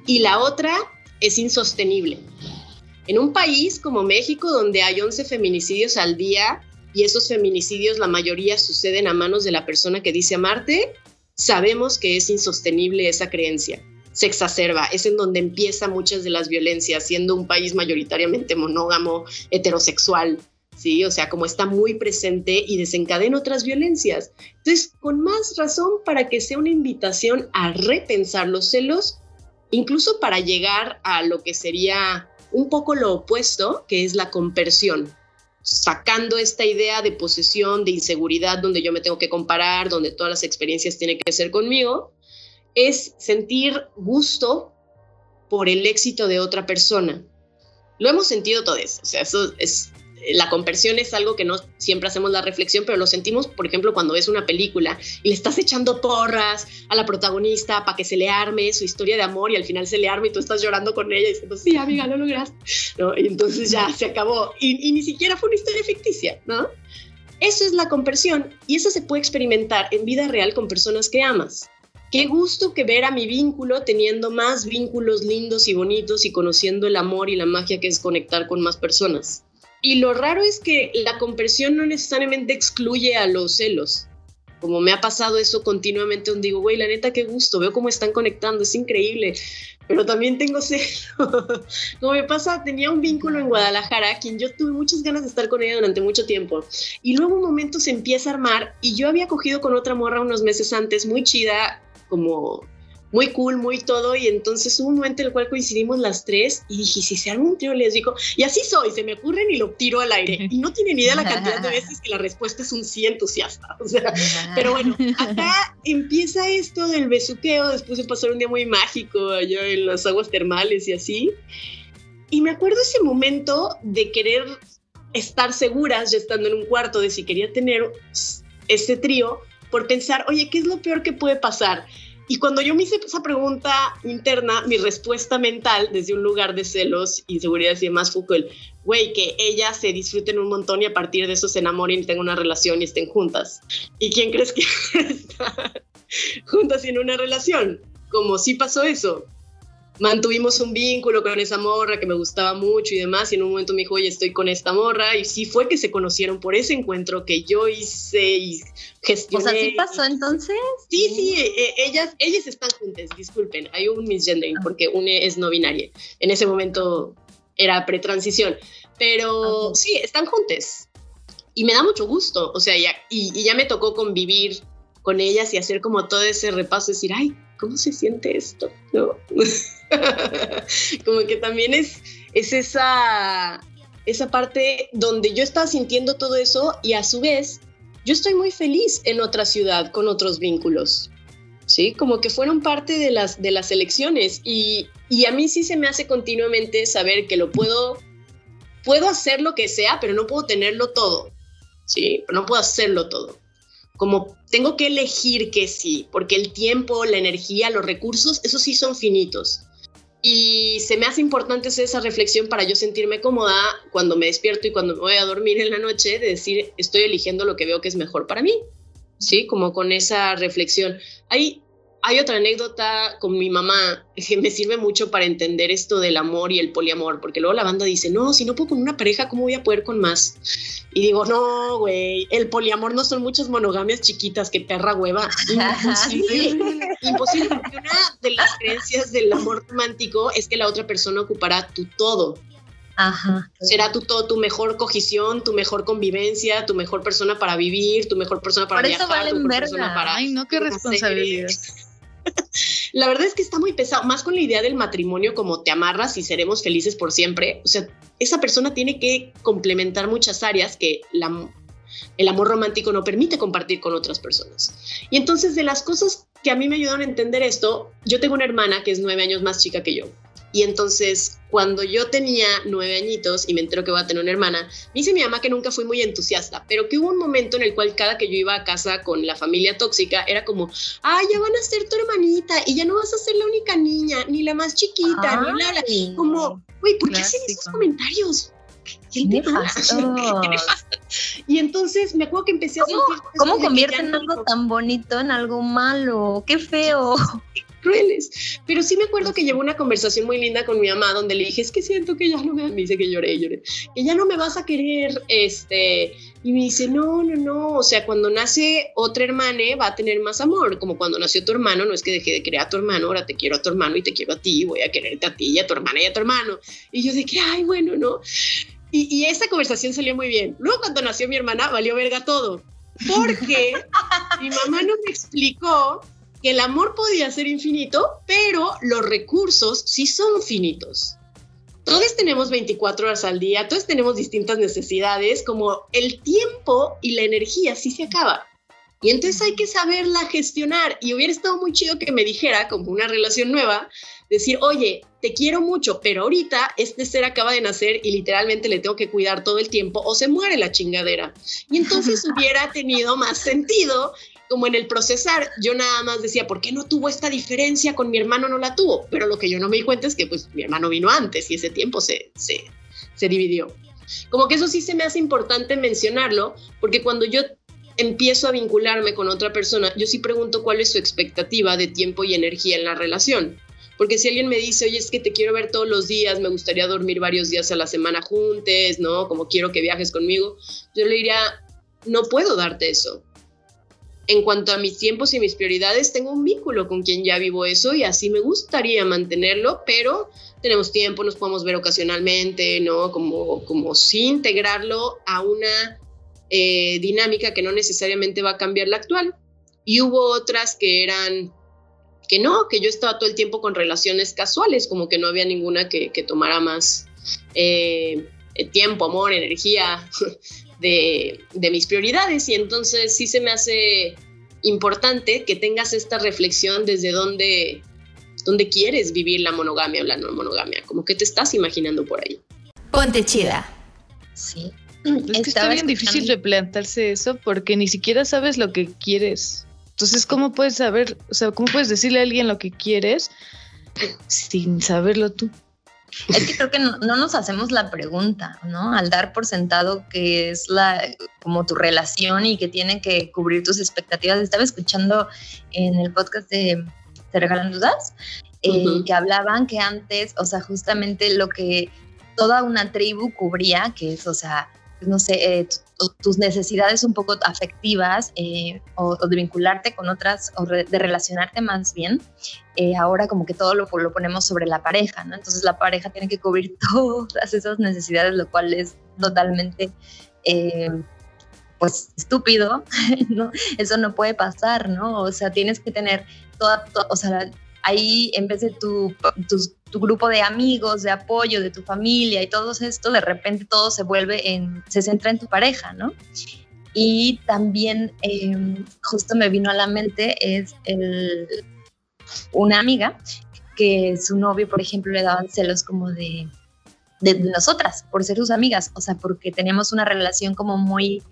y la otra es insostenible. En un país como México, donde hay 11 feminicidios al día y esos feminicidios la mayoría suceden a manos de la persona que dice amarte, sabemos que es insostenible esa creencia. Se exacerba, es en donde empieza muchas de las violencias, siendo un país mayoritariamente monógamo, heterosexual, ¿sí? O sea, como está muy presente y desencadena otras violencias. Entonces, con más razón para que sea una invitación a repensar los celos incluso para llegar a lo que sería un poco lo opuesto, que es la compersión, sacando esta idea de posesión, de inseguridad, donde yo me tengo que comparar, donde todas las experiencias tienen que ser conmigo, es sentir gusto por el éxito de otra persona. Lo hemos sentido todos, o sea, eso es la conversión es algo que no siempre hacemos la reflexión, pero lo sentimos, por ejemplo, cuando ves una película y le estás echando porras a la protagonista para que se le arme su historia de amor y al final se le arme y tú estás llorando con ella y diciendo, sí, amiga, lo lograste. ¿No? Y entonces ya se acabó. Y, ni siquiera fue una historia ficticia, ¿no? Eso es la conversión y eso se puede experimentar en vida real con personas que amas. Qué gusto que ver a mi vínculo teniendo más vínculos lindos y bonitos y conociendo el amor y la magia que es conectar con más personas. Y lo raro es que la compresión no necesariamente excluye a los celos. Como me ha pasado eso continuamente, donde digo, güey, la neta, qué gusto, veo cómo están conectando, es increíble. Pero también tengo celos. como me pasa, tenía un vínculo en Guadalajara, quien yo tuve muchas ganas de estar con ella durante mucho tiempo. Y luego un momento se empieza a armar y yo había cogido con otra morra unos meses antes, muy chida, como muy cool, muy todo, y entonces hubo un momento en el cual coincidimos las tres y dije, si se arma un trío digo y así soy, se me ocurren y lo tiro al aire. Y no tienen idea la cantidad de veces que la respuesta es un sí entusiasta. O sea, pero bueno, acá empieza esto del besuqueo después de pasar un día muy mágico allá en las aguas termales y así. Y me acuerdo ese momento de querer estar seguras, ya estando en un cuarto, de si quería tener ese trío, por pensar, oye, ¿qué es lo peor que puede pasar? Y cuando yo me hice esa pregunta interna, mi respuesta mental desde un lugar de celos, inseguridad y demás fue el, güey, que ellas se disfruten un montón y a partir de eso se enamoren y tengan una relación y estén juntas. ¿Y quién crees que está juntas en una relación? Como si pasó eso mantuvimos un vínculo con esa morra que me gustaba mucho y demás, y en un momento me dijo, oye, estoy con esta morra, y sí fue que se conocieron por ese encuentro que yo hice y gestioné. O sea, ¿sí pasó entonces? Sí, sí, e, e, ellas, ellas están juntas, disculpen, hay un misgendering ah. porque una es no binaria. En ese momento era pretransición, pero sí, están juntas. Y me da mucho gusto, o sea, ya, y, y ya me tocó convivir con ellas y hacer como todo ese repaso, decir, ay, ¿cómo se siente esto? Como que también es, es esa, esa parte donde yo estaba sintiendo todo eso y a su vez yo estoy muy feliz en otra ciudad con otros vínculos. ¿Sí? Como que fueron parte de las, de las elecciones y, y a mí sí se me hace continuamente saber que lo puedo, puedo hacer lo que sea, pero no puedo tenerlo todo. ¿Sí? no puedo hacerlo todo como tengo que elegir que sí, porque el tiempo, la energía, los recursos, esos sí son finitos. Y se me hace importante esa reflexión para yo sentirme cómoda cuando me despierto y cuando me voy a dormir en la noche, de decir, estoy eligiendo lo que veo que es mejor para mí. Sí, como con esa reflexión. Hay, hay otra anécdota con mi mamá que me sirve mucho para entender esto del amor y el poliamor, porque luego la banda dice, no, si no puedo con una pareja, ¿cómo voy a poder con más? Y digo, no, güey, el poliamor no son muchas monogamias chiquitas, que perra hueva. Imposible. Imposible, porque una de las creencias del amor romántico es que la otra persona ocupará tu todo. Ajá. Será tu todo, tu mejor cogición, tu mejor convivencia, tu mejor persona para vivir, tu mejor persona para Por viajar, eso valen tu mejor persona para Ay, no, qué responsabilidad. La verdad es que está muy pesado, más con la idea del matrimonio como te amarras y seremos felices por siempre. O sea, esa persona tiene que complementar muchas áreas que el amor romántico no permite compartir con otras personas. Y entonces de las cosas que a mí me ayudaron a entender esto, yo tengo una hermana que es nueve años más chica que yo. Y entonces, cuando yo tenía nueve añitos y me entero que voy a tener una hermana, me dice mi mamá que nunca fui muy entusiasta, pero que hubo un momento en el cual cada que yo iba a casa con la familia tóxica era como, ay, ya van a ser tu hermanita y ya no vas a ser la única niña, ni la más chiquita, ni la, la. Como, güey, ¿por qué hacen esos comentarios? ¿Qué te Y entonces me acuerdo que empecé a ¿Cómo, ¿Cómo convierten algo tan bonito en algo malo? ¡Qué feo! Crueles. Pero sí me acuerdo que llevo una conversación muy linda con mi mamá donde le dije, es que siento que ya no me, me dice que lloré, lloré, que ya no me vas a querer, este, y me dice, no, no, no, o sea, cuando nace otra hermana va a tener más amor, como cuando nació tu hermano, no es que dejé de querer a tu hermano, ahora te quiero a tu hermano y te quiero a ti, voy a quererte a ti y a tu hermana y a tu hermano. Y yo de que, ay, bueno, no. Y, y esa conversación salió muy bien. Luego cuando nació mi hermana, valió verga todo, porque mi mamá no me explicó que el amor podía ser infinito, pero los recursos sí son finitos. Todos tenemos 24 horas al día, todos tenemos distintas necesidades, como el tiempo y la energía sí se acaba. Y entonces hay que saberla gestionar. Y hubiera estado muy chido que me dijera, como una relación nueva, decir, oye, te quiero mucho, pero ahorita este ser acaba de nacer y literalmente le tengo que cuidar todo el tiempo o se muere la chingadera. Y entonces hubiera tenido más sentido como en el procesar, yo nada más decía, ¿por qué no tuvo esta diferencia con mi hermano? No la tuvo. Pero lo que yo no me di cuenta es que pues mi hermano vino antes y ese tiempo se, se, se dividió. Como que eso sí se me hace importante mencionarlo, porque cuando yo empiezo a vincularme con otra persona, yo sí pregunto cuál es su expectativa de tiempo y energía en la relación. Porque si alguien me dice, oye, es que te quiero ver todos los días, me gustaría dormir varios días a la semana juntos, ¿no? Como quiero que viajes conmigo, yo le diría, no puedo darte eso en cuanto a mis tiempos y mis prioridades, tengo un vínculo con quien ya vivo eso y así me gustaría mantenerlo, pero tenemos tiempo, nos podemos ver ocasionalmente, ¿no? Como, como sí integrarlo a una eh, dinámica que no necesariamente va a cambiar la actual. Y hubo otras que eran que no, que yo estaba todo el tiempo con relaciones casuales, como que no había ninguna que, tomara más eh, tiempo, amor, energía, de, mis prioridades y entonces sí se me hace importante que tengas esta reflexión desde dónde, dónde quieres vivir la monogamia o la no monogamia, como que te estás imaginando por ahí. Ponte chida. Sí. Es que está bien difícil replantarse eso porque ni siquiera sabes lo que quieres. Entonces, ¿cómo puedes saber, o sea, cómo puedes decirle a alguien lo que quieres sin saberlo tú? Es que creo que no, nos hacemos la pregunta, ¿no? Al dar por sentado que es la como tu relación y que tiene que cubrir tus expectativas. Estaba escuchando en el podcast de Te regalan dudas eh, que hablaban que antes, o sea, justamente lo que toda una tribu cubría, que es, o sea, no sé, eh, tus necesidades un poco afectivas eh, o, de vincularte con otras o de relacionarte más bien, eh, ahora como que todo lo, lo, ponemos sobre la pareja, ¿no? Entonces la pareja tiene que cubrir todas esas necesidades, lo cual es totalmente, pues, estúpido, ¿no? Eso no puede pasar, ¿no? O sea, tienes que tener toda, o sea, ahí en vez de tu, tu, grupo de amigos, de apoyo, de tu familia y todo esto, de repente todo se vuelve en, se centra en tu pareja, ¿no? Y también em, justo me vino a la mente es el, una amiga que su novio, por ejemplo, le daban celos como de, de, nosotras, por ser sus amigas, o sea, porque teníamos una relación como muy,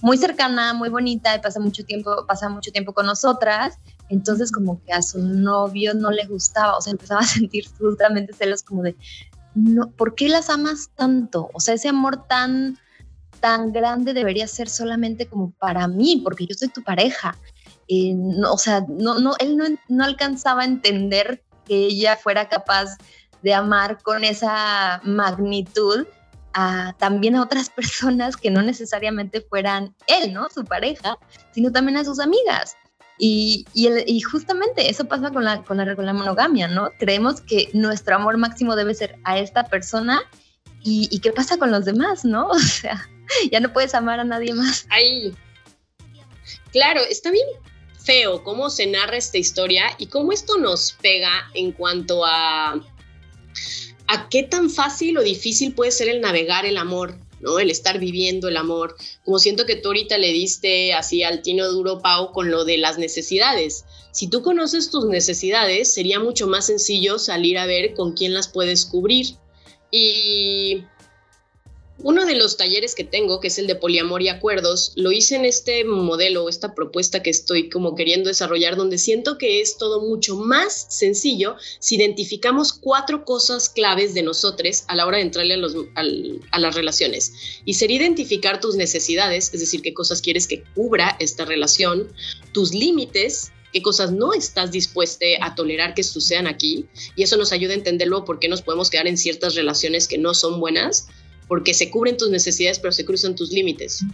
muy cercana, muy bonita, y pasa mucho tiempo, pasa mucho tiempo con nosotras, entonces como que a su novio no le gustaba, o sea, empezaba a sentir justamente celos como de, no, ¿por qué las amas tanto? O sea, ese amor tan, tan grande debería ser solamente como para mí, porque yo soy tu pareja. Eh, o sea, no, no, él no, no alcanzaba a entender que ella fuera capaz de amar con esa magnitud a, también a otras personas que no necesariamente fueran él, ¿no? Su pareja, sino también a sus amigas. Y, y, justamente eso pasa con la, con, la, con la monogamia, ¿no? Creemos que nuestro amor máximo debe ser a esta persona y, y, qué pasa con los demás, ¿no? O sea, ya no puedes amar a nadie más. Ahí. Claro, está bien feo cómo se narra esta historia y cómo esto nos pega en cuanto a a qué tan fácil o difícil puede ser el navegar el amor. El estar viviendo el amor. Como siento que tú ahorita le diste así al tino duro, Pau, con lo de las necesidades. Si tú conoces tus necesidades, sería mucho más sencillo salir a ver con quién las puedes cubrir. Y uno de los talleres que tengo, que es el de poliamor y acuerdos, lo hice en este modelo, esta propuesta que estoy como queriendo desarrollar, donde siento que es todo mucho más sencillo si identificamos cuatro cosas claves de nosotros a la hora de entrarle a, a las relaciones. Y sería identificar tus necesidades, es decir, qué cosas quieres que cubra esta relación, tus límites, qué cosas no estás dispuesto a tolerar que sucedan aquí. Y eso nos ayuda a entender luego por qué nos podemos quedar en ciertas relaciones que no son buenas porque se cubren tus necesidades, pero se cruzan tus límites.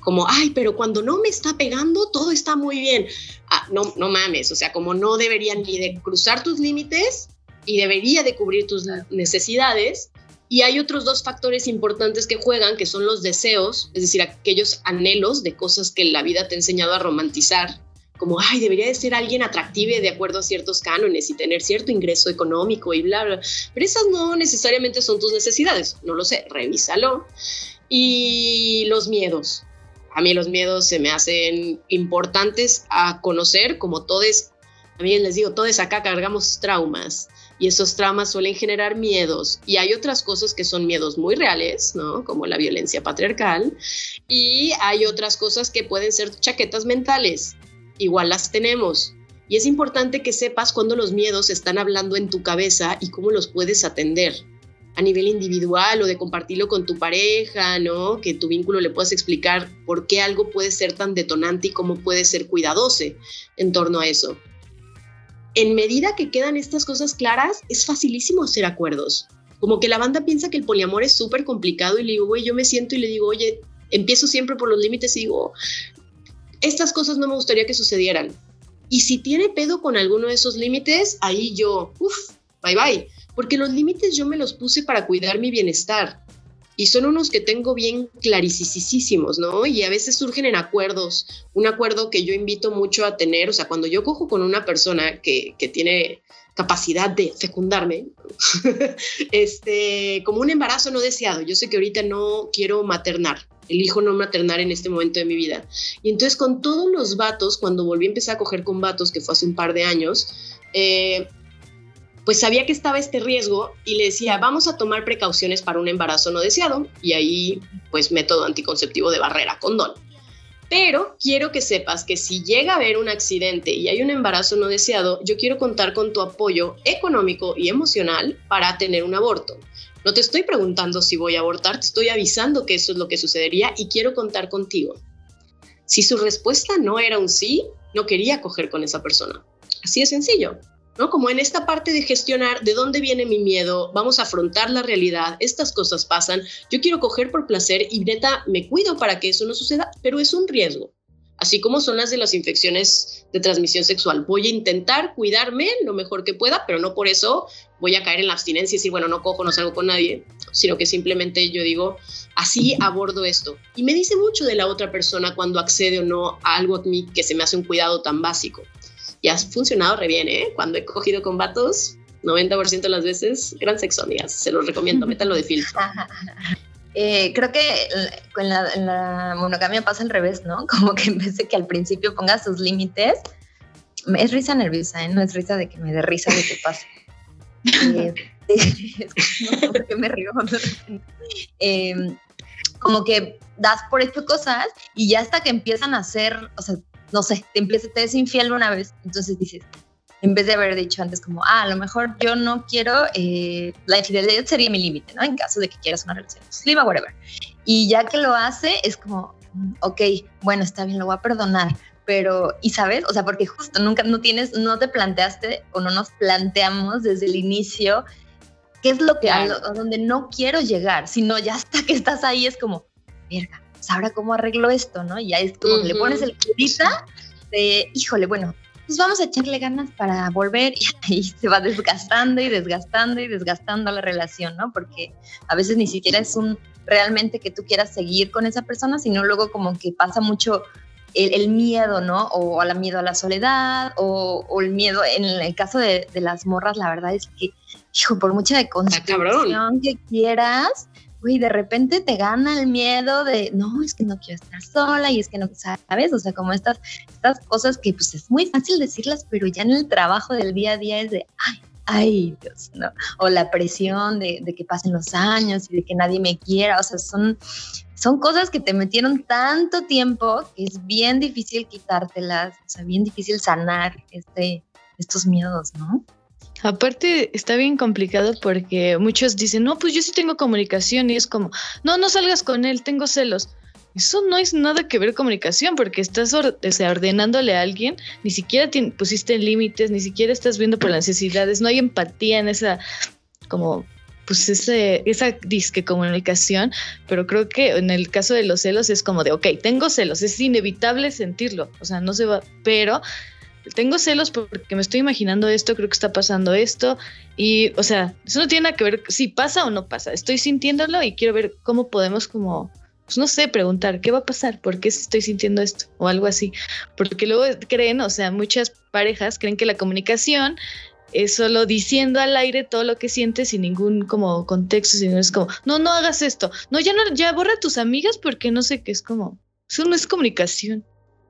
Como, ay, pero cuando no me está pegando, todo está muy bien. Ah, no, no mames, o sea, como no deberían ni de cruzar tus límites y debería de cubrir tus necesidades. Y hay otros dos factores importantes que juegan, que son los deseos, es decir, aquellos anhelos de cosas que la vida te ha enseñado a romantizar como, ay, debería de ser alguien atractivo de acuerdo a ciertos cánones y tener cierto ingreso económico y bla, bla. Pero esas no necesariamente son tus necesidades, no lo sé, revísalo. Y los miedos. A mí los miedos se me hacen importantes a conocer, como todos, a mí les digo, todos acá cargamos traumas y esos traumas suelen generar miedos y hay otras cosas que son miedos muy reales, ¿no? Como la violencia patriarcal y hay otras cosas que pueden ser chaquetas mentales igual las tenemos. Y es importante que sepas cuándo los miedos están hablando en tu cabeza y cómo los puedes atender a nivel individual o de compartirlo con tu pareja, ¿no? Que tu vínculo le puedas explicar por qué algo puede ser tan detonante y cómo puede ser cuidadoso en torno a eso. En medida que quedan estas cosas claras, es facilísimo hacer acuerdos. Como que la banda piensa que el poliamor es súper complicado y le digo, güey, yo me siento y le digo, oye, empiezo siempre por los límites y digo, estas cosas no me gustaría que sucedieran. Y si tiene pedo con alguno de esos límites, ahí yo, uff, bye bye. Porque los límites yo me los puse para cuidar mi bienestar. Y son unos que tengo bien claricisísimos, ¿no? Y a veces surgen en acuerdos. Un acuerdo que yo invito mucho a tener, o sea, cuando yo cojo con una persona que, que tiene capacidad de fecundarme, este, como un embarazo no deseado. Yo sé que ahorita no quiero maternar, elijo no maternar en este momento de mi vida. Y entonces con todos los vatos, cuando volví a empezar a coger con vatos, que fue hace un par de años, eh, pues sabía que estaba este riesgo y le decía, vamos a tomar precauciones para un embarazo no deseado. Y ahí, pues método anticonceptivo de barrera, condón. Pero quiero que sepas que si llega a haber un accidente y hay un embarazo no deseado, yo quiero contar con tu apoyo económico y emocional para tener un aborto. No te estoy preguntando si voy a abortar, te estoy avisando que eso es lo que sucedería y quiero contar contigo. Si su respuesta no era un sí, no quería coger con esa persona. Así de sencillo. ¿no? Como en esta parte de gestionar de dónde viene mi miedo, vamos a afrontar la realidad, estas cosas pasan, yo quiero coger por placer y neta me cuido para que eso no suceda, pero es un riesgo así como son las de las infecciones de transmisión sexual. Voy a intentar cuidarme lo mejor que pueda, pero no por eso voy a caer en la abstinencia y decir, bueno, no cojo, no salgo con nadie, sino que simplemente yo digo, así abordo esto. Y me dice mucho de la otra persona cuando accede o no a algo a mí que se me hace un cuidado tan básico. Y ha funcionado re bien, ¿eh? Cuando he cogido con vatos, 90% de las veces, gran sexo, amigas. Se los recomiendo, métanlo de filtro. Eh, creo que con la, monogamia pasa al revés, ¿no? Como que en vez de que al principio ponga sus límites, es risa nerviosa, ¿eh? No es risa de que me dé risa de que pase. eh, no sé por qué me río. Eh, como que das por hecho cosas y ya hasta que empiezan a hacer, o sea, no sé, te empieza, te es infiel una vez, entonces dices, en vez de haber dicho antes como, ah, a lo mejor yo no quiero, eh, la infidelidad sería mi límite, ¿no? En caso de que quieras una relación exclusiva, whatever. Y ya que lo hace, es como, mm, ok, bueno, está bien, lo voy a perdonar, pero, ¿y sabes? O sea, porque justo nunca, no tienes, no te planteaste o no nos planteamos desde el inicio qué es lo que, a, donde no quiero llegar, sino ya hasta que estás ahí es como, verga, pues ahora cómo arreglo esto, ¿no? Y ya es como le pones el curita de, híjole, bueno, pues vamos a echarle ganas para volver y ahí se va desgastando y desgastando y desgastando la relación, ¿no? Porque a veces ni siquiera es un realmente que tú quieras seguir con esa persona, sino luego como que pasa mucho el, miedo, ¿no? O la miedo a la soledad, o, el miedo, en el caso de, las morras, la verdad es que, hijo, por mucha de que quieras, güey, de repente te gana el miedo de, no, es que no quiero estar sola y es que no, ¿sabes? O sea, como estas, estas cosas que pues es muy fácil decirlas, pero ya en el trabajo del día a día es de, ay, ay, Dios, no. O la presión de, de que pasen los años y de que nadie me quiera, o sea, son, son cosas que te metieron tanto tiempo que es bien difícil quitártelas, o sea, bien difícil sanar este, estos miedos, ¿no? Aparte, está bien complicado porque muchos dicen, no, pues yo sí tengo comunicación y es como, no, no salgas con él, tengo celos. Eso no es nada que ver comunicación porque estás ordenándole a alguien, ni siquiera pusiste límites, ni siquiera estás viendo por las necesidades, no hay empatía en esa, como, pues ese, esa disque comunicación, pero creo que en el caso de los celos es como de, ok, tengo celos, es inevitable sentirlo, o sea, no se va, pero tengo celos porque me estoy imaginando esto, creo que está pasando esto y, o sea, eso no tiene nada que ver si pasa o no pasa, estoy sintiéndolo y quiero ver cómo podemos como, pues no sé, preguntar, ¿qué va a pasar? ¿Por qué estoy sintiendo esto? O algo así, porque luego creen, o sea, muchas parejas creen que la comunicación es solo diciendo al aire todo lo que sientes sin ningún como contexto, sino es como, no, no hagas esto, no, ya no, ya borra a tus amigas porque no sé qué es como, eso no es comunicación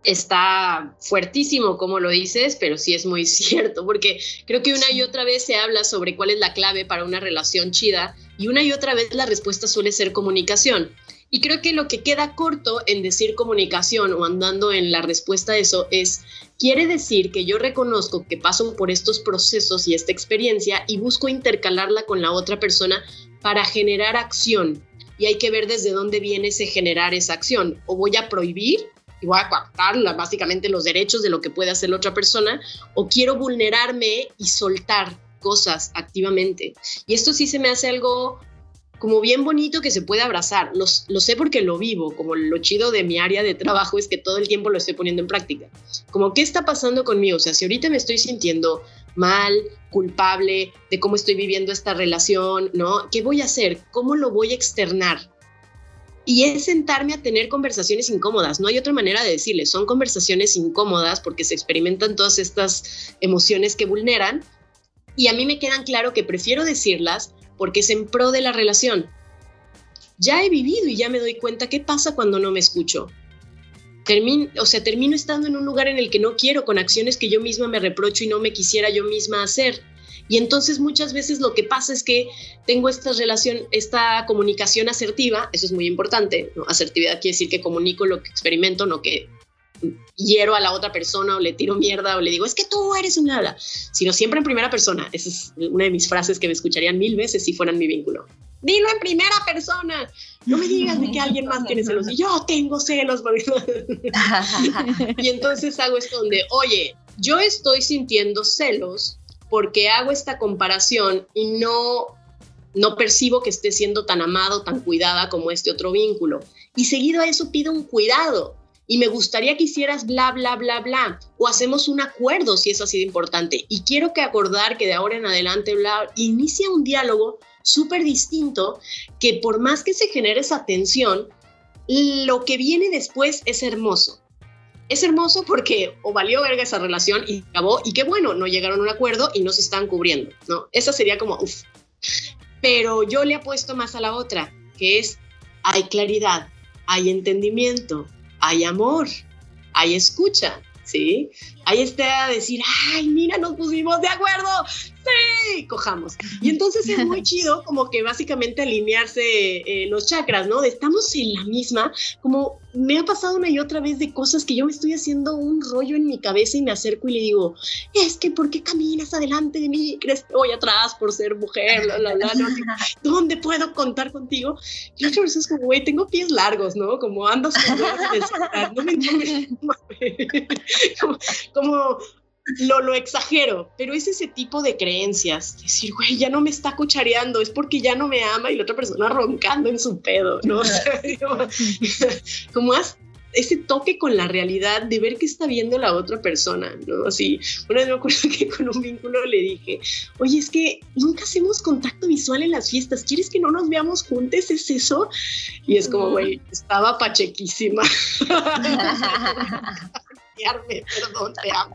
está fuertísimo como lo dices, pero sí es muy cierto, porque creo que una y otra vez se habla sobre cuál es la clave para una relación chida y una y otra vez la respuesta suele ser comunicación. Y creo que lo que queda corto en decir comunicación o andando en la respuesta a eso es, quiere decir que yo reconozco que paso por estos procesos y esta experiencia y busco intercalarla con la otra persona para generar acción. Y hay que ver desde dónde viene ese generar esa acción. O voy a prohibir y voy a coartar básicamente los derechos de lo que puede hacer la otra persona, o quiero vulnerarme y soltar cosas activamente. Y esto sí se me hace algo como bien bonito que se puede abrazar. Los, lo sé porque lo vivo, como lo chido de mi área de trabajo es que todo el tiempo lo estoy poniendo en práctica. Como, ¿qué está pasando conmigo? O sea, si ahorita me estoy sintiendo mal, culpable de cómo estoy viviendo esta relación, ¿no? ¿Qué voy a hacer? ¿Cómo lo voy a externar? Y es sentarme a tener conversaciones incómodas. No hay otra manera de decirle. Son conversaciones incómodas porque se experimentan todas estas emociones que vulneran. Y a mí me quedan claro que prefiero decirlas porque es en pro de la relación. Ya he vivido y ya me doy cuenta qué pasa cuando no me escucho. Termino, o sea, termino estando en un lugar en el que no quiero, con acciones que yo misma me reprocho y no me quisiera yo misma hacer. Y entonces muchas veces lo que pasa es que tengo esta relación, esta comunicación asertiva, eso es muy importante, asertividad quiere decir que comunico lo que experimento, no que hiero a la otra persona o le tiro mierda o le digo, es que tú eres un nada, sino siempre en primera persona. Esa es una de mis frases que me escucharían mil veces si fueran mi vínculo. Dilo en primera persona. No me digas de que alguien más tiene celos. Y yo tengo celos. y entonces hago esto donde, oye, yo estoy sintiendo celos porque hago esta comparación y no, no percibo que esté siendo tan amado, tan cuidada como este otro vínculo. Y seguido a eso pido un cuidado. Y me gustaría que hicieras bla, bla, bla, bla. O hacemos un acuerdo si eso ha sido importante. Y quiero que acordar que de ahora en adelante, bla, inicia un diálogo súper distinto que por más que se genere esa tensión, lo que viene después es hermoso es hermoso porque o valió verga esa relación y acabó, y qué bueno, no llegaron a un acuerdo y no se están cubriendo, ¿no? Esa sería como, uff. Pero yo le apuesto más a la otra, que es, hay claridad, hay entendimiento, hay amor, hay escucha, ¿sí? Ahí está a decir, ay, mira, nos pusimos de acuerdo, sí, cojamos. Y entonces es muy chido como que básicamente alinearse eh, los chakras, ¿no? estamos en la misma, como me ha pasado una y otra vez de cosas que yo me estoy haciendo un rollo en mi cabeza y me acerco y le digo, es que ¿por qué caminas adelante de mí? ¿Crees que voy atrás por ser mujer? ¿Dónde puedo contar contigo? Y otra es como, güey, tengo pies largos, ¿no? Como andas no me, como lo, lo exagero, pero es ese tipo de creencias. Decir, güey, ya no me está cuchareando, es porque ya no me ama y la otra persona roncando en su pedo, ¿no? como ese toque con la realidad de ver qué está viendo la otra persona, ¿no? Así, una vez me acuerdo que con un vínculo le dije, oye, es que nunca hacemos contacto visual en las fiestas, ¿quieres que no nos veamos juntos? ¿Es eso? Y es como, güey, estaba pachequísima. perdón, te amo.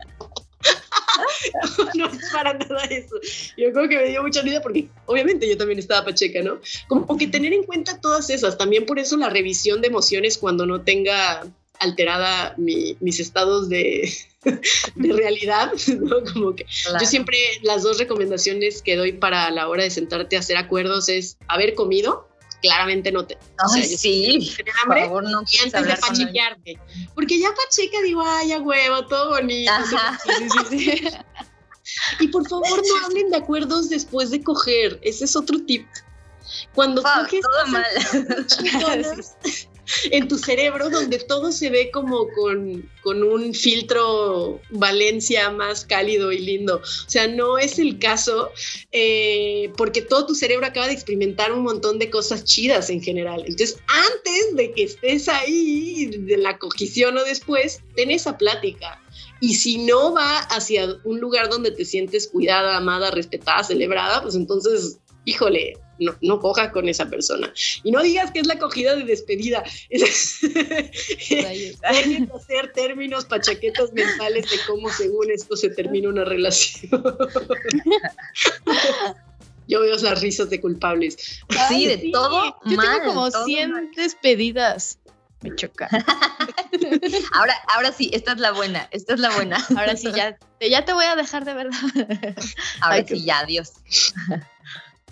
no es para nada eso. Yo creo que me dio mucha risa porque obviamente yo también estaba pacheca, ¿no? Como que tener en cuenta todas esas. También por eso la revisión de emociones cuando no tenga alterada mis estados de, de realidad, ¿no? Como que yo siempre las dos recomendaciones que doy para la hora de sentarte a hacer acuerdos es haber comido claramente no te. Ay, sí, hambre favor, no y antes de pachequearte. Porque ya pacheca digo, ay, ya huevo, todo bonito. y por favor, no hablen de acuerdos después de coger. Ese es otro tip. Cuando coges. Todo mal. en tu cerebro donde todo se ve como con, con, un filtro Valencia más cálido y lindo. O sea, no es el caso eh, porque todo tu cerebro acaba de experimentar un montón de cosas chidas en general. Entonces, antes de que estés ahí, de la cogición o después, ten esa plática. Y si no va hacia un lugar donde te sientes cuidada, amada, respetada, celebrada, pues entonces, híjole, no, no cojas con esa persona. Y no digas que es la acogida de despedida. Dejen de hacer términos pachaquetas mentales de cómo según esto se termina una relación. Yo veo las risas de culpables. sí, de todo. Yo tengo como 100 despedidas. Me choca. ahora, ahora sí, esta es la buena, esta es la buena. Ahora sí, ya, ya te voy a dejar de verdad. Ahora sí, ya, adiós.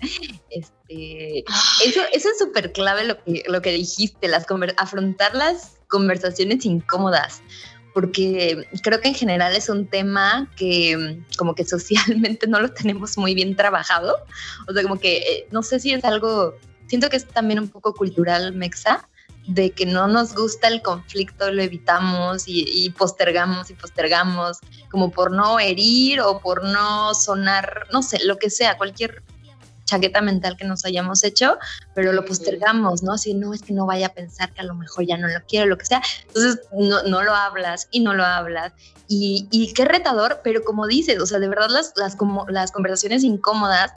Este, eso, eso es súper clave lo que, lo que dijiste, las afrontar las conversaciones incómodas, porque creo que en general es un tema que como que socialmente no lo tenemos muy bien trabajado, o sea, como que eh, no sé si es algo, siento que es también un poco cultural mexa, de que no nos gusta el conflicto, lo evitamos y, y, postergamos y postergamos, como por no herir o por no sonar, no sé, lo que sea, cualquier chaqueta mental que nos hayamos hecho, pero lo postergamos, ¿no? Así, no, es que no vaya a pensar que a lo mejor ya no lo quiero, lo que sea. Entonces, no, no lo hablas y no lo hablas. Y, y, qué retador, pero como dices, o sea, de verdad las, las, como, las conversaciones incómodas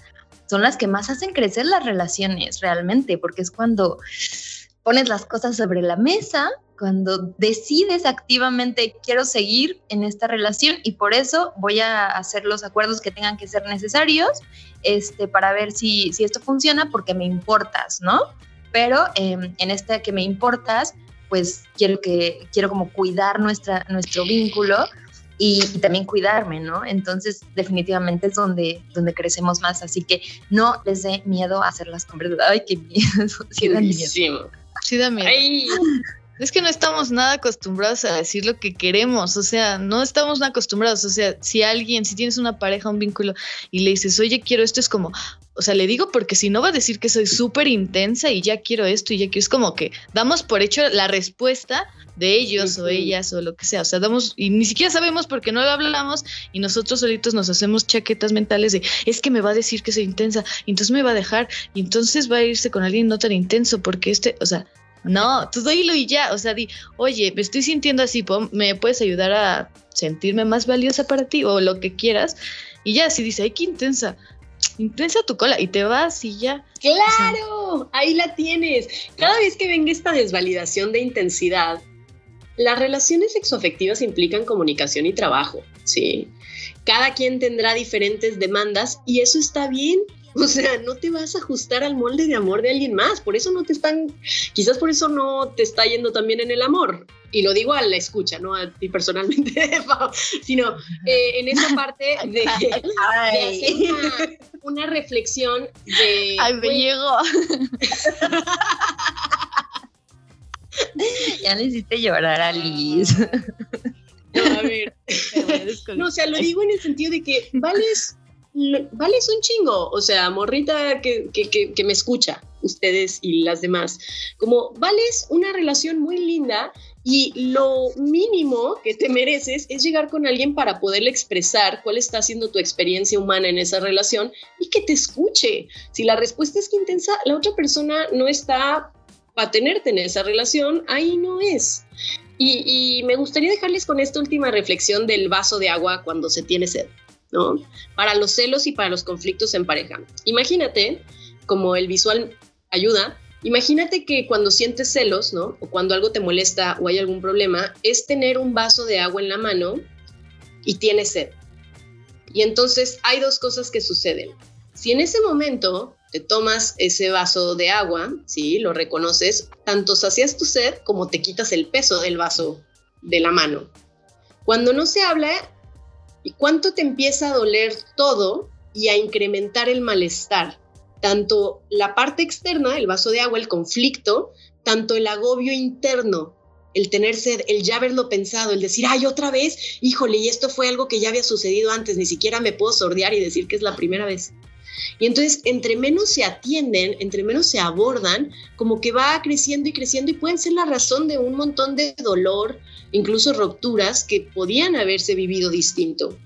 son las que más hacen crecer las relaciones realmente, porque es cuando pones las cosas sobre la mesa cuando decides activamente quiero seguir en esta relación y por eso voy a hacer los acuerdos que tengan que ser necesarios este, para ver si, si esto funciona porque me importas, ¿no? Pero em, en este que me importas, pues quiero que quiero como cuidar nuestra, nuestro vínculo y, también cuidarme, ¿no? Entonces, definitivamente es donde, donde crecemos más. Así que no les dé miedo a hacer las conversaciones. Ay, qué miedo. Sí, da miedo. Sí, da miedo. Es que no estamos nada acostumbrados a decir lo que queremos, o sea, no estamos nada acostumbrados, o sea, si alguien, si tienes una pareja, un vínculo y le dices, oye, quiero esto, es como, o sea, le digo porque si no va a decir que soy súper intensa y ya quiero esto y ya quiero, es como que damos por hecho la respuesta de ellos o ellas o lo que sea, o sea, damos y ni siquiera sabemos porque no lo hablamos y nosotros solitos nos hacemos chaquetas mentales de, es que me va a decir que soy intensa y entonces me va a dejar y entonces va a irse con alguien no tan intenso porque este, o sea, no, tú dilo y ya, o sea, di, oye, me estoy sintiendo así, ¿me puedes ayudar a sentirme más valiosa para ti o lo que quieras? Y ya, si dice, ay, qué intensa, intensa tu cola y te vas y ya. Claro, ahí la tienes. Cada vez que venga esta desvalidación de intensidad, las relaciones sexoafectivas implican comunicación y trabajo, ¿sí? Cada quien tendrá diferentes demandas y eso está bien. O sea, no te vas a ajustar al molde de amor de alguien más. Por eso no te están, quizás por eso no te está yendo también en el amor. Y lo digo a la escucha, no a ti personalmente, sino eh, en esa parte de, hacer una, reflexión de... Ay, me llegó. ya le hiciste llorar a Liz. No, a ver. No, o sea, lo digo en el sentido de que vales vales un chingo, o sea, morrita que, que, me escucha, ustedes y las demás, como vales una relación muy linda y lo mínimo que te mereces es llegar con alguien para poderle expresar cuál está siendo tu experiencia humana en esa relación y que te escuche. Si la respuesta es que intensa, la otra persona no está para tenerte en esa relación, ahí no es. Y, y me gustaría dejarles con esta última reflexión del vaso de agua cuando se tiene sed. Para los celos y para los conflictos en pareja. Imagínate, como el visual ayuda, imagínate que cuando sientes celos, ¿no? O cuando algo te molesta o hay algún problema, es tener un vaso de agua en la mano y tienes sed. Y entonces hay dos cosas que suceden. Si en ese momento te tomas ese vaso de agua, ¿sí? Lo reconoces, tanto sacias tu sed como te quitas el peso del vaso de la mano. Cuando no se habla, ¿y cuánto te empieza a doler todo y a incrementar el malestar? Tanto la parte externa, el vaso de agua, el conflicto, tanto el agobio interno, el tener sed, el ya haberlo pensado, el decir, ay, otra vez, híjole, y esto fue algo que ya había sucedido antes, ni siquiera me puedo sordear y decir que es la primera vez. Y entonces, entre menos se atienden, entre menos se abordan, como que va creciendo y creciendo y pueden ser la razón de un montón de dolor, incluso rupturas que podían haberse vivido distinto.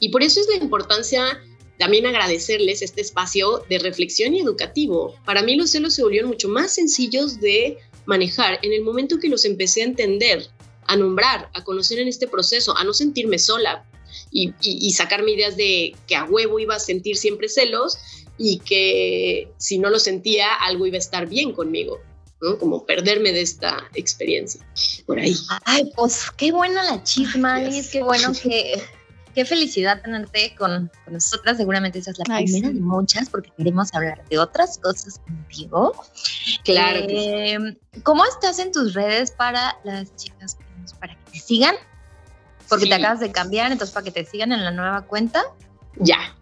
Y por eso es la importancia también agradecerles este espacio de reflexión y educativo. Para mí los celos se volvieron mucho más sencillos de manejar en el momento que los empecé a entender, a nombrar, a conocer en este proceso, a no sentirme sola y, y, sacarme ideas de que a huevo iba a sentir siempre celos y que si no lo sentía algo iba a estar bien conmigo. ¿no? Como perderme de esta experiencia. Por ahí. Ay, pues qué buena la chisma, Alice, qué bueno que qué felicidad tenerte con, nosotras. Seguramente esa es la primera de muchas, porque queremos hablar de otras cosas contigo. Claro. Eh, ¿Cómo estás en tus redes para las chicas, para que te sigan? Porque te acabas de cambiar, entonces para que te sigan en la nueva cuenta. Ya.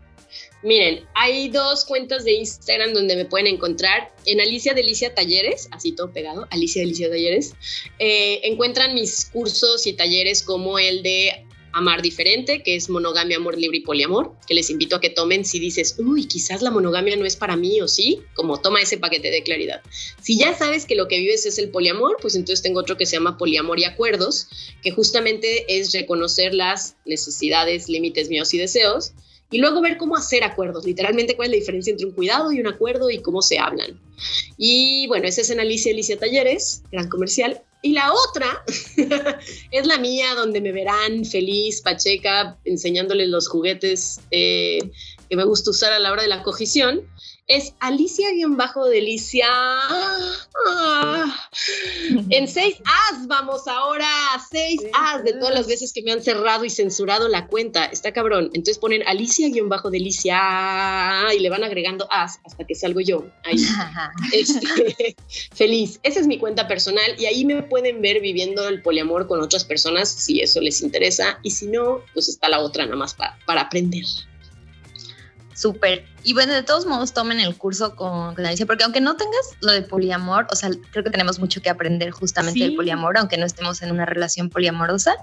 Miren, hay dos cuentas de Instagram donde me pueden encontrar. En Alicia Delicia Talleres, así todo pegado, Alicia Delicia Talleres, eh, encuentran mis cursos y talleres como el de Amar Diferente, que es monogamia, amor libre y poliamor, que les invito a que tomen si dices, uy, quizás la monogamia no es para mí o sí, como toma ese paquete de claridad. Si ya sabes que lo que vives es el poliamor, pues entonces tengo otro que se llama Poliamor y Acuerdos, que justamente es reconocer las necesidades, límites míos y deseos, y luego ver cómo hacer acuerdos, literalmente cuál es la diferencia entre un cuidado y un acuerdo y cómo se hablan. Y bueno, ese es en Alicia Alicia Talleres, gran comercial. Y la otra es la mía, donde me verán feliz, pacheca, enseñándoles los juguetes eh, que me gusta usar a la hora de la cogición es Alicia-Delicia. Ah, en seis as vamos ahora, seis as de todas las veces que me han cerrado y censurado la cuenta. Está cabrón. Entonces ponen Alicia-Delicia y le van agregando as hasta que salgo yo. Ahí. Este, feliz. Esa es mi cuenta personal y ahí me pueden ver viviendo el poliamor con otras personas si eso les interesa. Y si no, pues está la otra nada más para, para aprender. Súper. Y bueno, de todos modos, tomen el curso con, con, Alicia, porque aunque no tengas lo de poliamor, o sea, creo que tenemos mucho que aprender justamente del poliamor, aunque no estemos en una relación poliamorosa.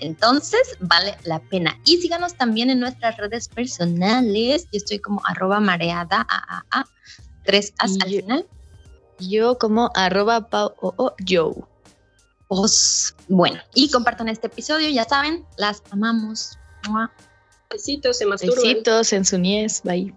Entonces, vale la pena. Y síganos también en nuestras redes personales. Yo estoy como arroba mareada, a, a, a, tres as al final. Yo como arroba pao, o, o, yo. Os, bueno, y compartan este episodio, ya saben, las amamos. Besitos, se masturban. Besitos en su niez, bye.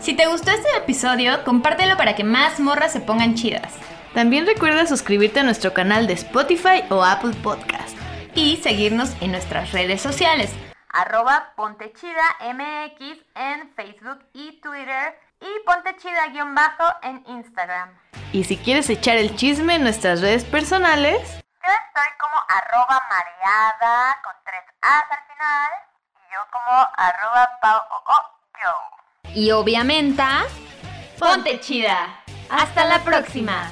Si te gustó este episodio, compártelo para que más morras se pongan chidas. También recuerda suscribirte a nuestro canal de Spotify o Apple Podcast. Y seguirnos en nuestras redes sociales. Arroba PonteChidaMX en Facebook y Twitter. Y Pontechida-bajo en Instagram. Y si quieres echar el chisme en nuestras redes personales... Yo estoy como arroba mareada con tres A's al final. Y yo como arroba pao o, o, yo. Y obviamente, ponte chida. Hasta la próxima.